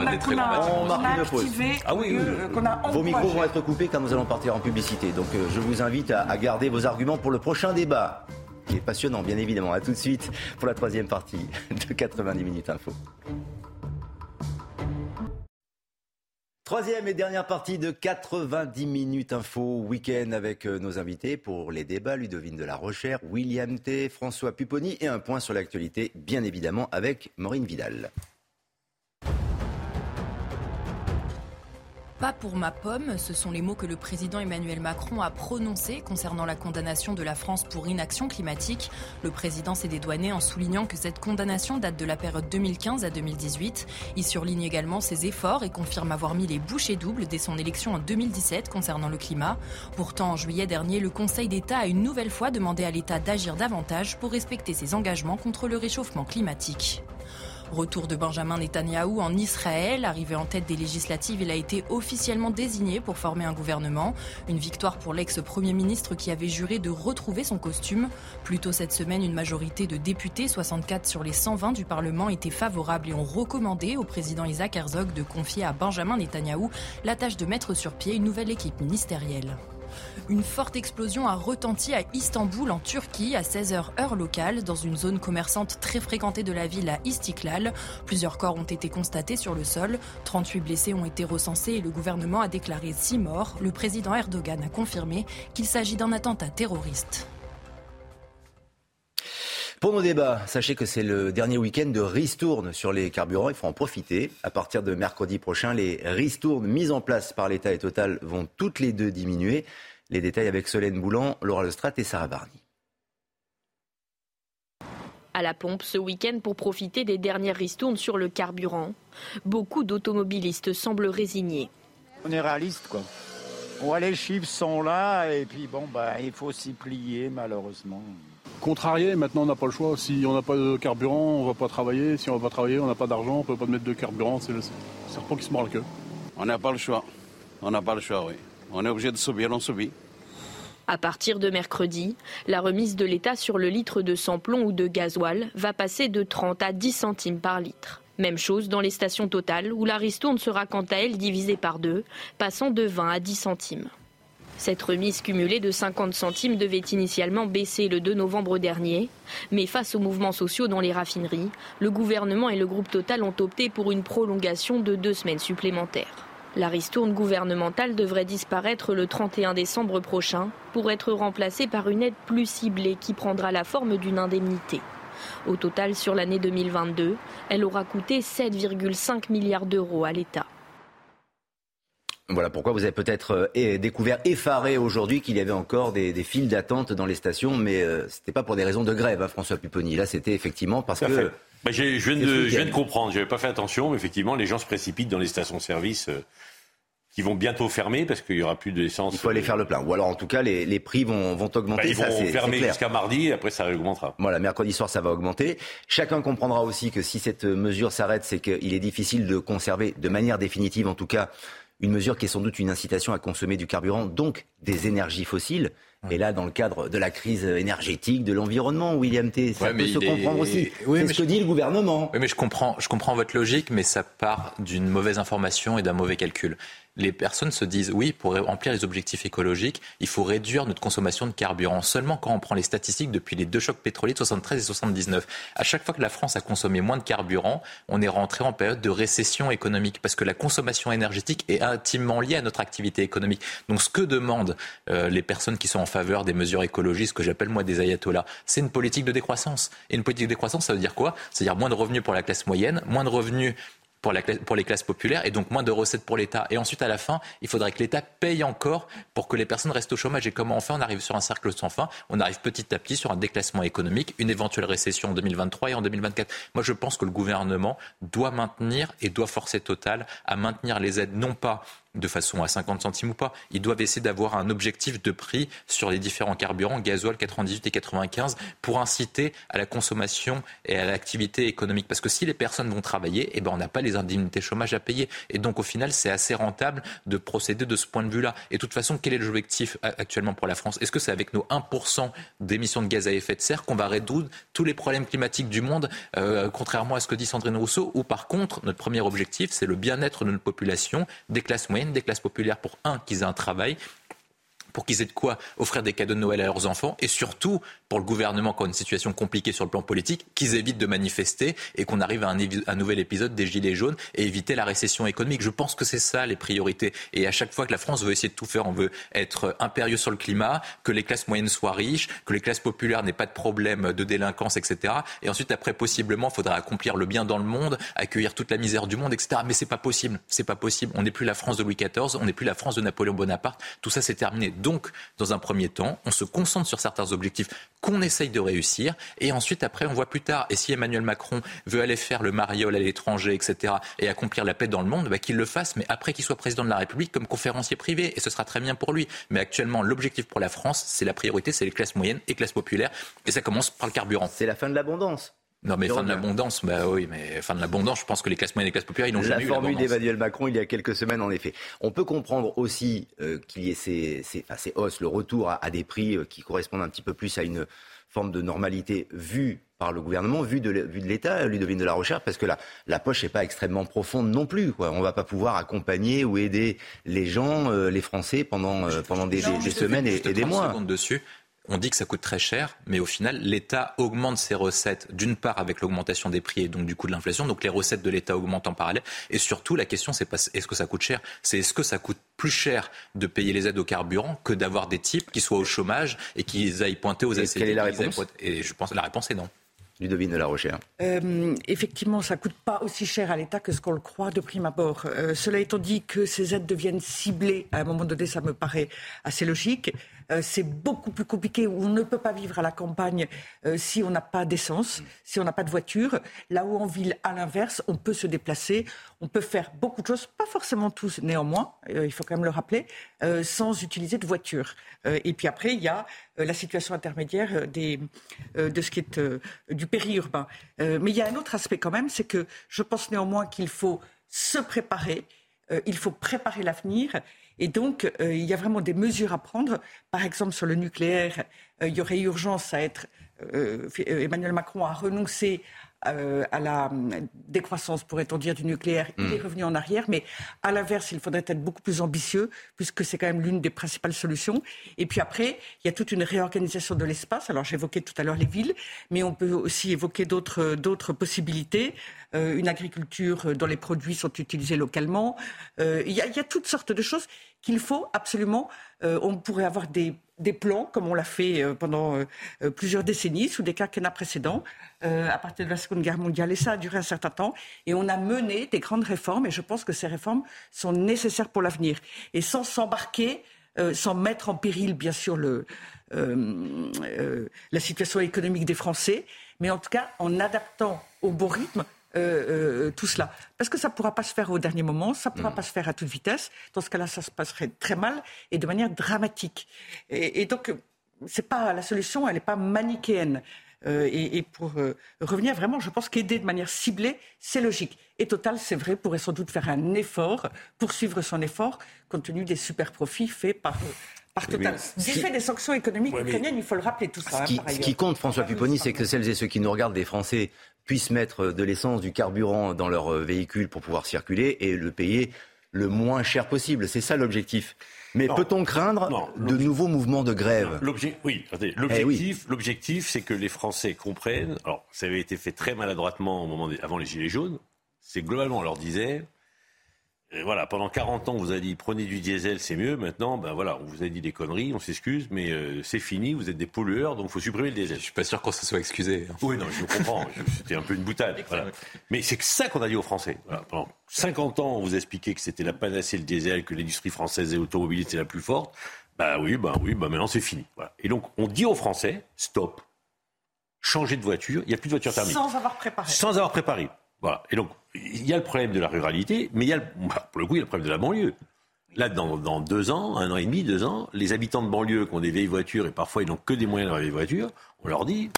On marque une pause. Ah oui, oui. Euh, Vos micros vont être coupés quand nous allons partir en publicité. Donc euh, je vous invite à, à garder vos arguments pour le prochain débat, qui est passionnant, bien évidemment. À tout de suite pour la troisième partie de 90 minutes info. Troisième et dernière partie de 90 minutes info week-end avec euh, nos invités pour les débats Ludovine de la Rochère, William T, François Pupponi et un point sur l'actualité, bien évidemment, avec Maureen Vidal. Pas pour ma pomme, ce sont les mots que le président Emmanuel Macron a prononcés concernant la condamnation de la France pour inaction climatique. Le président s'est dédouané en soulignant que cette condamnation date de la période 2015 à 2018. Il surligne également ses efforts et confirme avoir mis les bouchées doubles dès son élection en 2017 concernant le climat. Pourtant, en juillet dernier, le Conseil d'État a une nouvelle fois demandé à l'État d'agir davantage pour respecter ses engagements contre le réchauffement climatique. Retour de Benjamin Netanyahou en Israël. Arrivé en tête des législatives, il a été officiellement désigné pour former un gouvernement. Une victoire pour l'ex-premier ministre qui avait juré de retrouver son costume. Plus tôt cette semaine, une majorité de députés, 64 sur les 120 du Parlement, étaient favorables et ont recommandé au président Isaac Herzog de confier à Benjamin Netanyahou la tâche de mettre sur pied une nouvelle équipe ministérielle. Une forte explosion a retenti à Istanbul, en Turquie, à 16h heure locale, dans une zone commerçante très fréquentée de la ville à Istiklal. Plusieurs corps ont été constatés sur le sol. 38 blessés ont été recensés et le gouvernement a déclaré 6 morts. Le président Erdogan a confirmé qu'il s'agit d'un attentat terroriste. Pour nos débats, sachez que c'est le dernier week-end de ristourne sur les carburants. Il faut en profiter. À partir de mercredi prochain, les ristournes mises en place par l'État et Total vont toutes les deux diminuer. Les détails avec Solène Boulan, Laura Lestrade et Sarah Barny. À la pompe ce week-end pour profiter des dernières ristournes sur le carburant. Beaucoup d'automobilistes semblent résignés. On est réaliste, quoi. Ouais, les chiffres sont là et puis bon, bah, il faut s'y plier malheureusement. Contrarié, maintenant on n'a pas le choix. Si on n'a pas de carburant, on ne va pas travailler. Si on ne va pas travailler, on n'a pas d'argent, on ne peut pas mettre de carburant. C'est le serpent qui se mord la queue. On n'a pas le choix. On n'a pas le choix, oui. On est obligé de subir, on subit. À partir de mercredi, la remise de l'État sur le litre de samplon ou de gasoil va passer de 30 à 10 centimes par litre. Même chose dans les stations totales où la ristourne sera quant à elle divisée par deux, passant de 20 à 10 centimes. Cette remise cumulée de 50 centimes devait initialement baisser le 2 novembre dernier, mais face aux mouvements sociaux dans les raffineries, le gouvernement et le groupe Total ont opté pour une prolongation de deux semaines supplémentaires. La ristourne gouvernementale devrait disparaître le 31 décembre prochain pour être remplacée par une aide plus ciblée qui prendra la forme d'une indemnité. Au total, sur l'année 2022, elle aura coûté 7,5 milliards d'euros à l'État. Voilà pourquoi vous avez peut-être euh, découvert effaré aujourd'hui qu'il y avait encore des, des files d'attente dans les stations, mais euh, ce n'était pas pour des raisons de grève, hein, François Pupponi. Là, c'était effectivement parce que... Bah, je, viens de, je viens de comprendre, je n'avais pas fait attention, mais effectivement, les gens se précipitent dans les stations-service euh, qui vont bientôt fermer parce qu'il n'y aura plus d'essence. Il faut aller faire le plein. Ou alors, en tout cas, les, les prix vont, vont augmenter. Bah, ils ça, vont fermer jusqu'à mardi et après ça augmentera. Voilà, mercredi soir, ça va augmenter. Chacun comprendra aussi que si cette mesure s'arrête, c'est qu'il est difficile de conserver de manière définitive, en tout cas, une mesure qui est sans doute une incitation à consommer du carburant, donc des énergies fossiles. Et là, dans le cadre de la crise énergétique, de l'environnement, William T, ça Ouais, peut se est- comprendre aussi. Oui, c'est ce que je- dit le gouvernement. Oui, mais je comprends, je comprends votre logique, mais ça part d'une mauvaise information et d'un mauvais calcul. Les personnes se disent, oui, pour remplir les objectifs écologiques, il faut réduire notre consommation de carburant. Seulement quand on prend les statistiques depuis les deux chocs pétroliers de 73 et 79, à chaque fois que la France a consommé moins de carburant, on est rentré en période de récession économique parce que la consommation énergétique est intimement liée à notre activité économique. Donc ce que demandent euh, les personnes qui sont en faveur des mesures écologistes, que j'appelle moi des ayatollahs, c'est une politique de décroissance. Et une politique de décroissance, ça veut dire quoi? C'est-à-dire moins de revenus pour la classe moyenne, moins de revenus pour, les classes populaires et donc moins de recettes pour l'État. Et ensuite, à la fin, il faudrait que l'État paye encore pour que les personnes restent au chômage. Et comment on fait? On arrive sur un cercle sans fin. On arrive petit à petit sur un déclassement économique, une éventuelle récession en 2023 et en 2024. Moi, je pense que le gouvernement doit maintenir et doit forcer Total à maintenir les aides, non pas de façon à 50 centimes ou pas. Ils doivent essayer d'avoir un objectif de prix sur les différents carburants, gasoil 98 et 95, pour inciter à la consommation et à l'activité économique. Parce que si les personnes vont travailler, eh ben, on n'a pas les indemnités chômage à payer. Et donc, au final, c'est assez rentable de procéder de ce point de vue-là. Et de toute façon, quel est l'objectif actuellement pour la France? Est-ce que c'est avec nos 1% d'émissions de gaz à effet de serre qu'on va résoudre tous les problèmes climatiques du monde, euh, contrairement à ce que dit Sandrine Rousseau? Ou par contre, notre premier objectif, c'est le bien-être de notre population, des classes moyennes, des classes populaires, pour un, qu'ils aient un travail, pour qu'ils aient de quoi offrir des cadeaux de Noël à leurs enfants et surtout pour le gouvernement a une situation compliquée sur le plan politique, qu'ils évitent de manifester et qu'on arrive à un, nouvel épisode des Gilets jaunes et éviter la récession économique. Je pense que c'est ça les priorités. Et à chaque fois que la France veut essayer de tout faire, on veut être impérieux sur le climat, que les classes moyennes soient riches, que les classes populaires n'aient pas de problème de délinquance, etc. Et ensuite, après, possiblement, il faudra accomplir le bien dans le monde, accueillir toute la misère du monde, etc. Mais c'est pas possible. C'est pas possible. On n'est plus la France de Louis XIV, on n'est plus la France de Napoléon Bonaparte. Tout ça, c'est terminé. Donc, dans un premier temps, on se concentre sur certains objectifs qu'on essaye de réussir. Et ensuite, après, on voit plus tard. Et si Emmanuel Macron veut aller faire le mariole à l'étranger, etc., et accomplir la paix dans le monde, bah, qu'il le fasse, mais après qu'il soit président de la République comme conférencier privé. Et ce sera très bien pour lui. Mais actuellement, l'objectif pour la France, c'est la priorité, c'est les classes moyennes et classes populaires. Et ça commence par le carburant. C'est la fin de l'abondance. Non, mais fin de l'abondance, bah oui, mais fin de l'abondance, je pense que les classes moyennes et les classes populaires, ils n'ont jamais eu La formule d'Emmanuel Macron il y a quelques semaines, en effet. On peut comprendre aussi euh, qu'il y ait ces, ces, ces, hausses, le retour à, à des prix euh, qui correspondent un petit peu plus à une forme de normalité vue par le gouvernement, vue de, vue de l'État, Ludovine de la Recherche, parce que la, la poche n'est pas extrêmement profonde non plus. Quoi. On ne va pas pouvoir accompagner ou aider les gens, euh, les Français, pendant, euh, pendant des, des, des semaines et, et des mois. dessus on dit que ça coûte très cher, mais au final, l'État augmente ses recettes, d'une part avec l'augmentation des prix et donc du coût de l'inflation, donc les recettes de l'État augmentent en parallèle. Et surtout, la question, c'est pas est-ce que ça coûte cher, c'est est-ce que ça coûte plus cher de payer les aides au carburant que d'avoir des types qui soient au chômage et qui aillent pointer aux aides. Quelle est la réponse? Et je pense que la réponse est non. Ludovine de la Recherche. Euh, effectivement, ça ne coûte pas aussi cher à l'État que ce qu'on le croit de prime abord. Euh, cela étant dit que ces aides deviennent ciblées, à un moment donné, ça me paraît assez logique. Euh, c'est beaucoup plus compliqué. On ne peut pas vivre à la campagne euh, si on n'a pas d'essence, si on n'a pas de voiture. Là où en ville, à l'inverse, on peut se déplacer, on peut faire beaucoup de choses, pas forcément tous néanmoins, euh, il faut quand même le rappeler, sans utiliser de voiture. et puis après, il y a la situation intermédiaire de ce qui est du périurbain. mais il y a un autre aspect quand même, c'est que je pense néanmoins qu'il faut se préparer, il faut préparer l'avenir et donc, euh, il y a vraiment des mesures à prendre. Par exemple, sur le nucléaire, euh, il y aurait urgence à être. Euh, Emmanuel Macron a renoncé à la décroissance, pourrait-on dire, du nucléaire. Il est hmm. revenu en arrière, mais à l'inverse, il faudrait être beaucoup plus ambitieux, puisque c'est quand même l'une des principales solutions. Et puis après, il y a toute une réorganisation de l'espace. Alors j'évoquais tout à l'heure les villes, mais on peut aussi évoquer d'autres possibilités. une agriculture dont les produits sont utilisés localement. il y, a toutes sortes de choses qu'il faut absolument. Euh, on pourrait avoir des, plans, comme on l'a fait euh, pendant euh, plusieurs décennies, sous des quinquennats précédents, à partir de la Seconde Guerre mondiale. Et ça a duré un certain temps. Et on a mené des grandes réformes. Et je pense que ces réformes sont nécessaires pour l'avenir. Et sans s'embarquer, sans mettre en péril, bien sûr, le, la situation économique des Français, mais en tout cas en adaptant au bon rythme euh, euh, tout cela. Parce que ça ne pourra pas se faire au dernier moment, ça ne pourra mm. pas se faire à toute vitesse. Dans ce cas-là, ça se passerait très mal et de manière dramatique. Et, donc, c'est pas la solution, elle n'est pas manichéenne. Euh, et, pour revenir vraiment, je pense qu'aider de manière ciblée, c'est logique. Et Total, c'est vrai, pourrait sans doute faire un effort, poursuivre son effort, compte tenu des super profits faits par, par Total. Du fait des sanctions économiques ukrainiennes, il faut le rappeler tout ça. Ce qui, hein, ce qui compte, François Pupponi, c'est que celles et ceux qui nous regardent, des Français, puissent mettre de l'essence, du carburant dans leur euh, véhicule pour pouvoir circuler et le payer le moins cher possible. C'est ça l'objectif. Mais peut-on craindre de nouveaux mouvements de grève? Oui, eh l'objectif, l'objectif, c'est que les Français comprennent. Alors, ça avait été fait très maladroitement au moment avant les Gilets jaunes. C'est globalement, on leur disait, voilà, pendant 40 ans, on vous a dit prenez du diesel, c'est mieux. Maintenant, ben voilà, on vous a dit des conneries, on s'excuse, mais euh, c'est fini, vous êtes des pollueurs, donc il faut supprimer le diesel. Je suis pas sûr qu'on se soit excusé. Hein. Oui, non, je comprends. C'était un peu une boutade. Mais c'est ça qu'on a dit aux Français. Pendant 50 ans, on vous a expliqué que c'était la panacée le diesel, que l'industrie française et automobile était la plus forte. Bah oui, bah oui, bah maintenant c'est fini. Et donc, on dit aux Français stop, changez de voiture. Il n'y a plus de voiture thermique. Sans avoir préparé. Sans avoir préparé. Voilà. Et donc, il y a le problème de la ruralité, mais il y a, bah, pour le coup, il y a le problème de la banlieue. Là, dans, dans, deux ans, un an et demi, deux ans, les habitants de banlieue qui ont des vieilles voitures et parfois ils n'ont que des moyens les vieilles voitures, on leur dit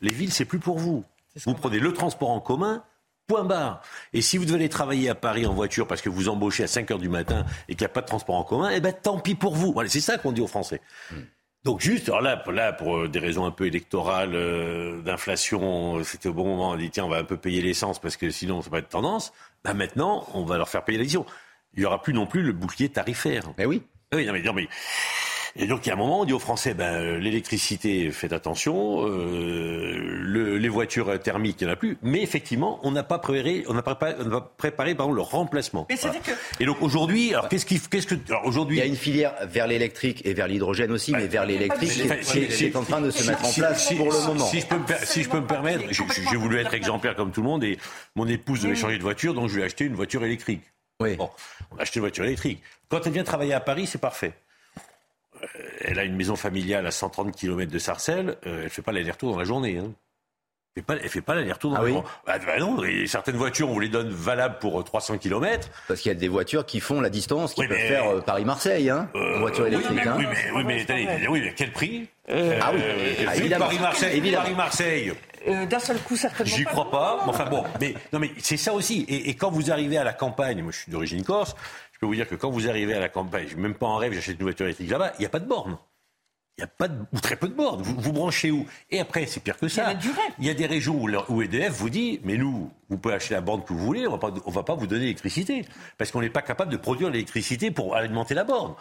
les villes, c'est plus pour vous. Vous prenez le transport en commun, point barre. Et si vous devez aller travailler à Paris en voiture parce que vous embauchez à 5 heures du matin et qu'il n'y a pas de transport en commun, eh ben tant pis pour vous. Voilà, c'est ça qu'on dit aux Français. Hmm. Donc juste, alors là, là, pour euh, des raisons un peu électorales, euh, d'inflation, c'était au bon moment, on dit tiens, on va un peu payer l'essence parce que sinon ça va être tendance. Bah maintenant, on va leur faire payer l'addition. Il n'y aura plus non plus le bouclier tarifaire. Mais oui. Oui, non mais, non mais et donc, il y a un moment, on dit aux Français, ben, euh, l'électricité, faites attention, euh, le, les voitures thermiques, il n'y en a plus. Mais effectivement, on n'a pas préparé, on n'a préparé, on a préparé pardon, le remplacement. Mais voilà. que... Et donc, aujourd'hui, alors, qu'est-ce qui, qu'est-ce que, alors, aujourd'hui. Il y a une filière vers l'électrique et vers l'hydrogène aussi, mais vers l'électrique, c'est en train de se mettre en place si, pour le moment. Si je peux me, si je peux me permettre, j'ai voulu être exemplaire comme tout le monde et mon épouse devait changer de voiture, donc je lui ai acheté une voiture électrique. Oui. Bon, on a acheté une voiture électrique. Quand elle vient travailler à Paris, c'est parfait. Euh, elle a une maison familiale à 130 km de Sarcelles, euh, elle ne fait pas l'aller-retour dans la journée. Hein. Elle ne fait pas, l'aller-retour dans ah la oui bah, bah non, et certaines voitures, on vous les donne valables pour 300 km. Parce qu'il y a des voitures qui font la distance, qui oui, peuvent mais... faire euh, Paris-Marseille, hein, euh, voiture électrique. Oui, mais, hein. oui, mais, oui, mais, attendez, oui, mais quel prix? euh, Ah oui, ah, évidemment. Paris-Marseille, Paris-Marseille. Euh, D'un seul coup, certainement. J'y crois pas. Mais enfin bon, mais non, mais c'est ça aussi. Et, et, quand vous arrivez à la campagne, moi je suis d'origine corse, peux vous dire que quand vous arrivez à la campagne, même pas en rêve, j'achète une voiture électrique là-bas, il n'y a pas de borne. Il n'y a pas de, ou très peu de bornes. Vous, vous branchez où? Et après, c'est pire que ça. Il y, il y a des régions où, où, EDF vous dit, mais nous, vous pouvez acheter la borne que vous voulez, on ne va pas vous donner l'électricité. Parce qu'on n'est pas capable de produire l'électricité pour alimenter la borne.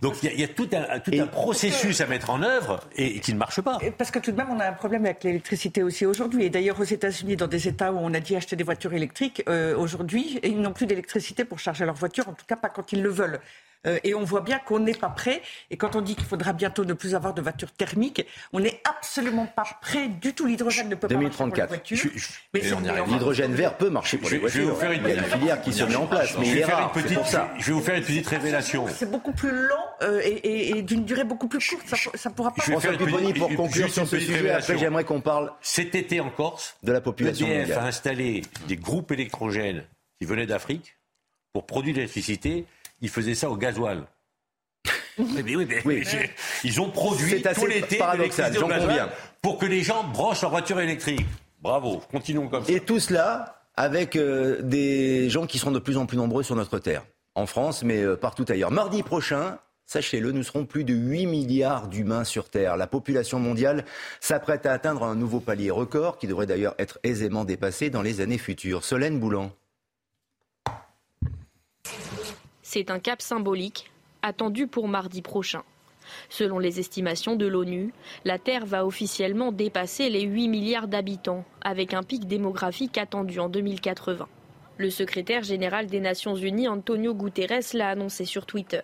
Donc il y, a, il y a tout, un, tout un processus à mettre en œuvre et, et qui ne marche pas. Parce que tout de même, on a un problème avec l'électricité aussi aujourd'hui. Et d'ailleurs, aux États-Unis, dans des États où on a dit acheter des voitures électriques, euh, aujourd'hui, ils n'ont plus d'électricité pour charger leur voiture, en tout cas pas quand ils le veulent. Euh, et on voit bien qu'on n'est pas prêt. Et quand on dit qu'il faudra bientôt ne plus avoir de voitures thermiques, on n'est absolument pas prêt du tout. L'hydrogène ne peut 2034. pas marcher pour les voitures. L'hydrogène vert peut marcher pour les voitures. Je vais vous faire une, il y a une filière qui se met en place, mais il est rare. Petite, pour ça. Je vais vous faire une petite révélation. C'est beaucoup plus lent euh, et, et, et d'une durée beaucoup plus courte. Ça, ça pourra pas. Je vais faire une pour conclure sur ce sujet. Après, j'aimerais qu'on parle cet été en Corse de la population EDF a installé des groupes électrogènes qui venaient d'Afrique pour produire de l'électricité. Ils faisaient ça au gasoil. Mais, mais, oui, mais, Oui. ils ont produit tout l'été paradoxal, j'en conviens. pour que les gens branchent leur voiture électrique. Bravo, continuons comme ça. Et tout cela avec euh, des gens qui sont de plus en plus nombreux sur notre terre, en France, mais euh, partout ailleurs. Mardi prochain, sachez-le, nous serons plus de 8 milliards d'humains sur Terre. La population mondiale s'apprête à atteindre un nouveau palier record, qui devrait d'ailleurs être aisément dépassé dans les années futures. Solène Boulan. C'est un cap symbolique attendu pour mardi prochain. Selon les estimations de l'ONU, la Terre va officiellement dépasser les 8 milliards d'habitants, avec un pic démographique attendu en 2080. Le secrétaire général des Nations Unies, Antonio Guterres, l'a annoncé sur Twitter.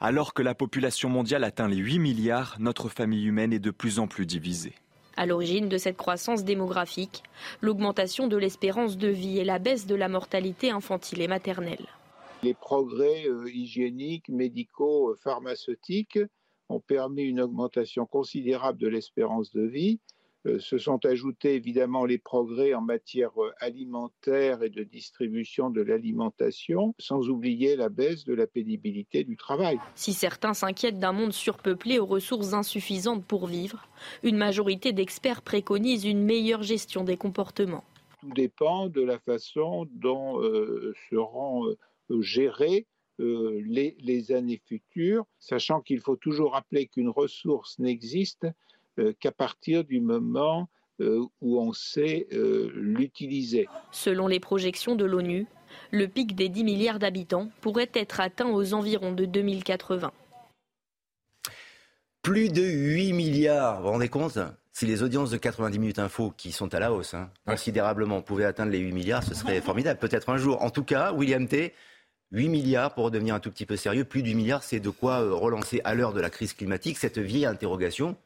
Alors que la population mondiale atteint les 8 milliards, notre famille humaine est de plus en plus divisée. À l'origine de cette croissance démographique, l'augmentation de l'espérance de vie et la baisse de la mortalité infantile et maternelle. Les progrès euh, hygiéniques, médicaux, euh, pharmaceutiques ont permis une augmentation considérable de l'espérance de vie. Euh, se sont ajoutés évidemment les progrès en matière alimentaire et de distribution de l'alimentation, sans oublier la baisse de la pénibilité du travail. Si certains s'inquiètent d'un monde surpeuplé aux ressources insuffisantes pour vivre, une majorité d'experts préconise une meilleure gestion des comportements. Tout dépend de la façon dont euh, seront gérées euh, les, les, années futures, sachant qu'il faut toujours rappeler qu'une ressource n'existe euh, qu'à partir du moment euh, où on sait l'utiliser. Selon les projections de l'ONU, le pic des 10 milliards d'habitants pourrait être atteint aux environs de 2080. Plus de 8 milliards, vous vous rendez compte si les audiences de 90 minutes info, qui sont à la hausse, hein, considérablement, pouvaient atteindre les 8 milliards, ce serait formidable, peut-être un jour. En tout cas, William T., 8 milliards, pour devenir un tout petit peu sérieux, plus de 8 milliards, c'est de quoi relancer à l'heure de la crise climatique cette vieille interrogation.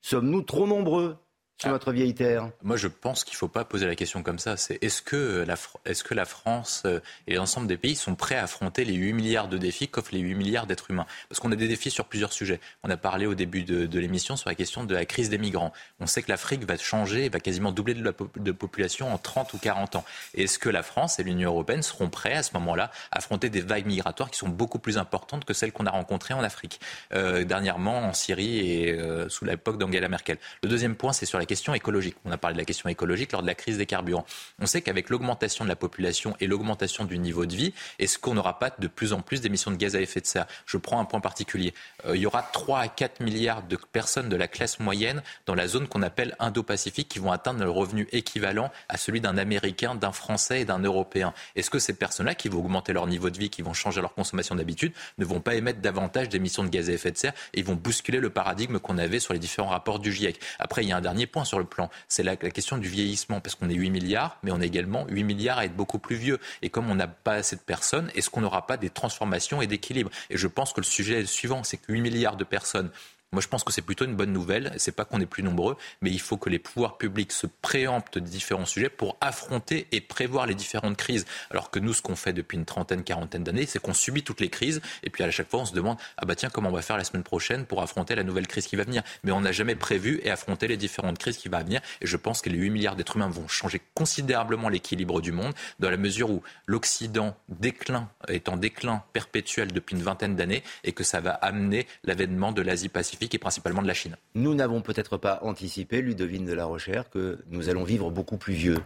Sommes-nous trop nombreux? Sur notre vieille terre Moi, je pense qu'il ne faut pas poser la question comme ça. C'est est-ce que, la, est-ce que la France euh, et l'ensemble des pays sont prêts à affronter les 8 milliards de défis qu'offrent les 8 milliards d'êtres humains? Parce qu'on a des défis sur plusieurs sujets. On a parlé au début de, l'émission sur la question de la crise des migrants. On sait que l'Afrique va changer, va quasiment doubler de, la, de population en 30 ou 40 ans. est-ce que la France et l'Union européenne seront prêts à ce moment-là à affronter des vagues migratoires qui sont beaucoup plus importantes que celles qu'on a rencontrées en Afrique, euh, dernièrement en Syrie et euh, sous l'époque d'Angela Merkel Le deuxième point, c'est sur la question écologique. On a parlé de la question écologique lors de la crise des carburants. On sait qu'avec l'augmentation de la population et l'augmentation du niveau de vie, est-ce qu'on n'aura pas de plus en plus d'émissions de gaz à effet de serre? Je prends un point particulier. Euh, il y aura 3 à 4 milliards de personnes de la classe moyenne dans la zone qu'on appelle Indo-Pacifique qui vont atteindre le revenu équivalent à celui d'un Américain, d'un Français et d'un Européen. Est-ce que ces personnes-là qui vont augmenter leur niveau de vie, qui vont changer leur consommation d'habitude, ne vont pas émettre davantage d'émissions de gaz à effet de serre et vont bousculer le paradigme qu'on avait sur les différents rapports du GIEC Après, il y a un dernier point sur le plan c'est la, question du vieillissement, parce qu'on est 8 milliards, mais on est également 8 milliards à être beaucoup plus vieux. Et comme on n'a pas assez de personnes, est-ce qu'on n'aura pas des transformations et d'équilibre Et je pense que le sujet est le suivant, c'est que 8 milliards de personnes moi, je pense que c'est plutôt une bonne nouvelle. C'est pas qu'on est plus nombreux, mais il faut que les pouvoirs publics se préemptent de différents sujets pour affronter et prévoir les différentes crises. Alors que nous, ce qu'on fait depuis une trentaine, quarantaine d'années, c'est qu'on subit toutes les crises et puis à chaque fois, on se demande ah bah tiens, comment on va faire la semaine prochaine pour affronter la nouvelle crise qui va venir? Mais on n'a jamais prévu et affronté les différentes crises qui vont venir. Et je pense que les 8 milliards d'êtres humains vont changer considérablement l'équilibre du monde dans la mesure où l'Occident déclin est en déclin perpétuel depuis une vingtaine d'années et que ça va amener l'avènement de l'Asie-Pacifique et principalement de la Chine. Nous n'avons peut-être pas anticipé, Ludovine de la Rochère, que nous allons vivre beaucoup plus vieux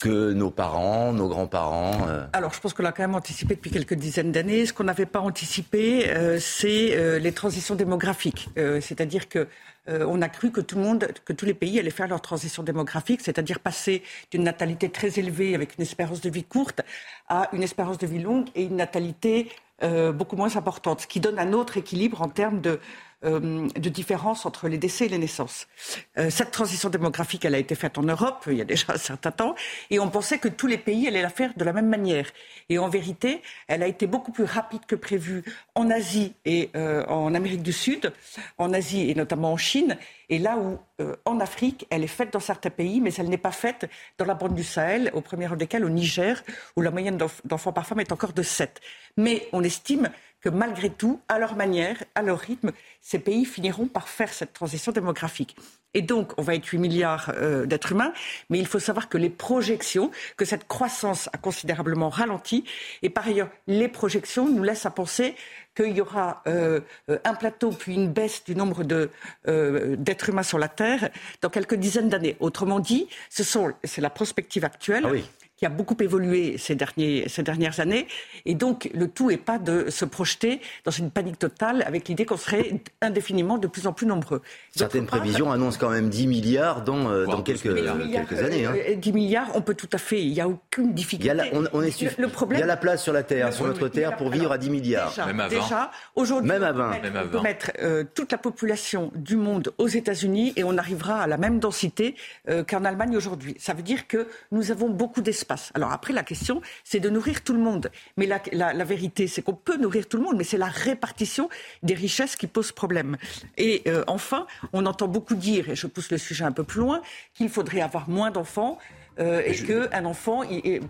que nos parents, nos grands-parents euh. Alors, je pense qu'on l'a quand même anticipé depuis quelques dizaines d'années. Ce qu'on n'avait pas anticipé, euh, c'est euh, les transitions démographiques. c'est-à-dire que on a cru que tout le monde, que tous les pays allaient faire leur transition démographique, c'est-à-dire passer d'une natalité très élevée avec une espérance de vie courte à une espérance de vie longue et une natalité beaucoup moins importante, ce qui donne un autre équilibre en termes de euh, de différence entre les décès et les naissances. Euh, cette transition démographique, elle a été faite en Europe il y a déjà un certain temps, et on pensait que tous les pays allaient la faire de la même manière. Et en vérité, elle a été beaucoup plus rapide que prévu en Asie et euh, en Amérique du Sud, en Asie et notamment en Chine, et là où en Afrique, elle est faite dans certains pays, mais elle n'est pas faite dans la bande du Sahel, au premier rang desquels au Niger, où la moyenne d'enfants par femme est encore de 7. Mais on estime que malgré tout, à leur manière, à leur rythme, ces pays finiront par faire cette transition démographique. Et donc, on va être 8 milliards euh, d'êtres humains, mais il faut savoir que les projections, que cette croissance a considérablement ralenti, et par ailleurs, les projections nous laissent à penser qu'il y aura euh, un plateau puis une baisse du nombre euh, d'êtres humains sur la Terre dans quelques dizaines d'années. Autrement dit, c'est la prospective actuelle. Ah qui a beaucoup évolué ces, derniers, ces dernières années. Et donc, le tout n'est pas de se projeter dans une panique totale avec l'idée qu'on serait indéfiniment de plus en plus nombreux. Certaines prévisions annoncent quand même 10 milliards dans, euh, dans quelques, quelques années. Hein. 10 euh, milliards, on peut tout à fait, il n'y a aucune difficulté. Il y a la, on, est le, problème, il y a la place sur la Terre, sur notre Terre, pour vivre à 10 milliards. Déjà, même Déjà, aujourd'hui, même on peut mettre euh, toute la population du monde aux États-Unis et on arrivera à la même densité qu'en Allemagne aujourd'hui. Ça veut dire que nous avons beaucoup d'espace alors après, la question, c'est de nourrir tout le monde. Mais la, vérité, c'est qu'on peut nourrir tout le monde, mais c'est la répartition des richesses qui pose problème. Et euh, enfin, on entend beaucoup dire, et je pousse le sujet un peu plus loin, qu'il faudrait avoir moins d'enfants, euh, et qu'un enfant,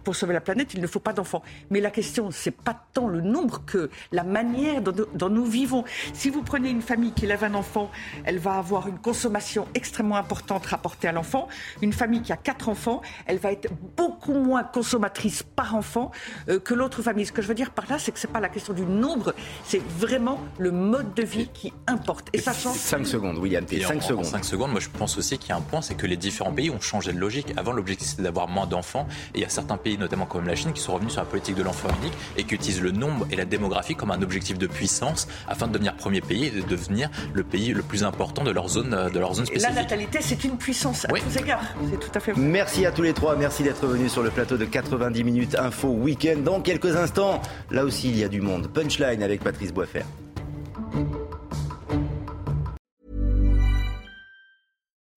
pour sauver la planète, il ne faut pas d'enfants. Mais la question, c'est pas tant le nombre que la manière dont, nous vivons. Si vous prenez une famille qui élève un enfant, elle va avoir une consommation extrêmement importante rapportée à l'enfant. Une famille qui a quatre enfants, elle va être beaucoup moins consommatrice par enfant euh, que l'autre famille. Ce que je veux dire par là, c'est que c'est pas la question du nombre, c'est vraiment le mode de vie qui importe. Et ça change. 5 secondes, William, 5 secondes. 5 secondes, moi je pense aussi qu'il y a un point, c'est que les différents pays ont changé de logique. Avant, l'objectif d'avoir moins d'enfants. Et il y a certains pays, notamment comme la Chine, qui sont revenus sur la politique de l'enfant unique et qui utilisent le nombre et la démographie comme un objectif de puissance afin de devenir premier pays et de devenir le pays le plus important de leur zone, de leur zone spécifique. La natalité, c'est une puissance à tous égards. C'est tout à fait Merci à tous les trois. Merci d'être venus sur le plateau de 90 minutes info week-end. Dans quelques instants, là aussi, il y a du monde. Punchline avec Patrice Boisfer.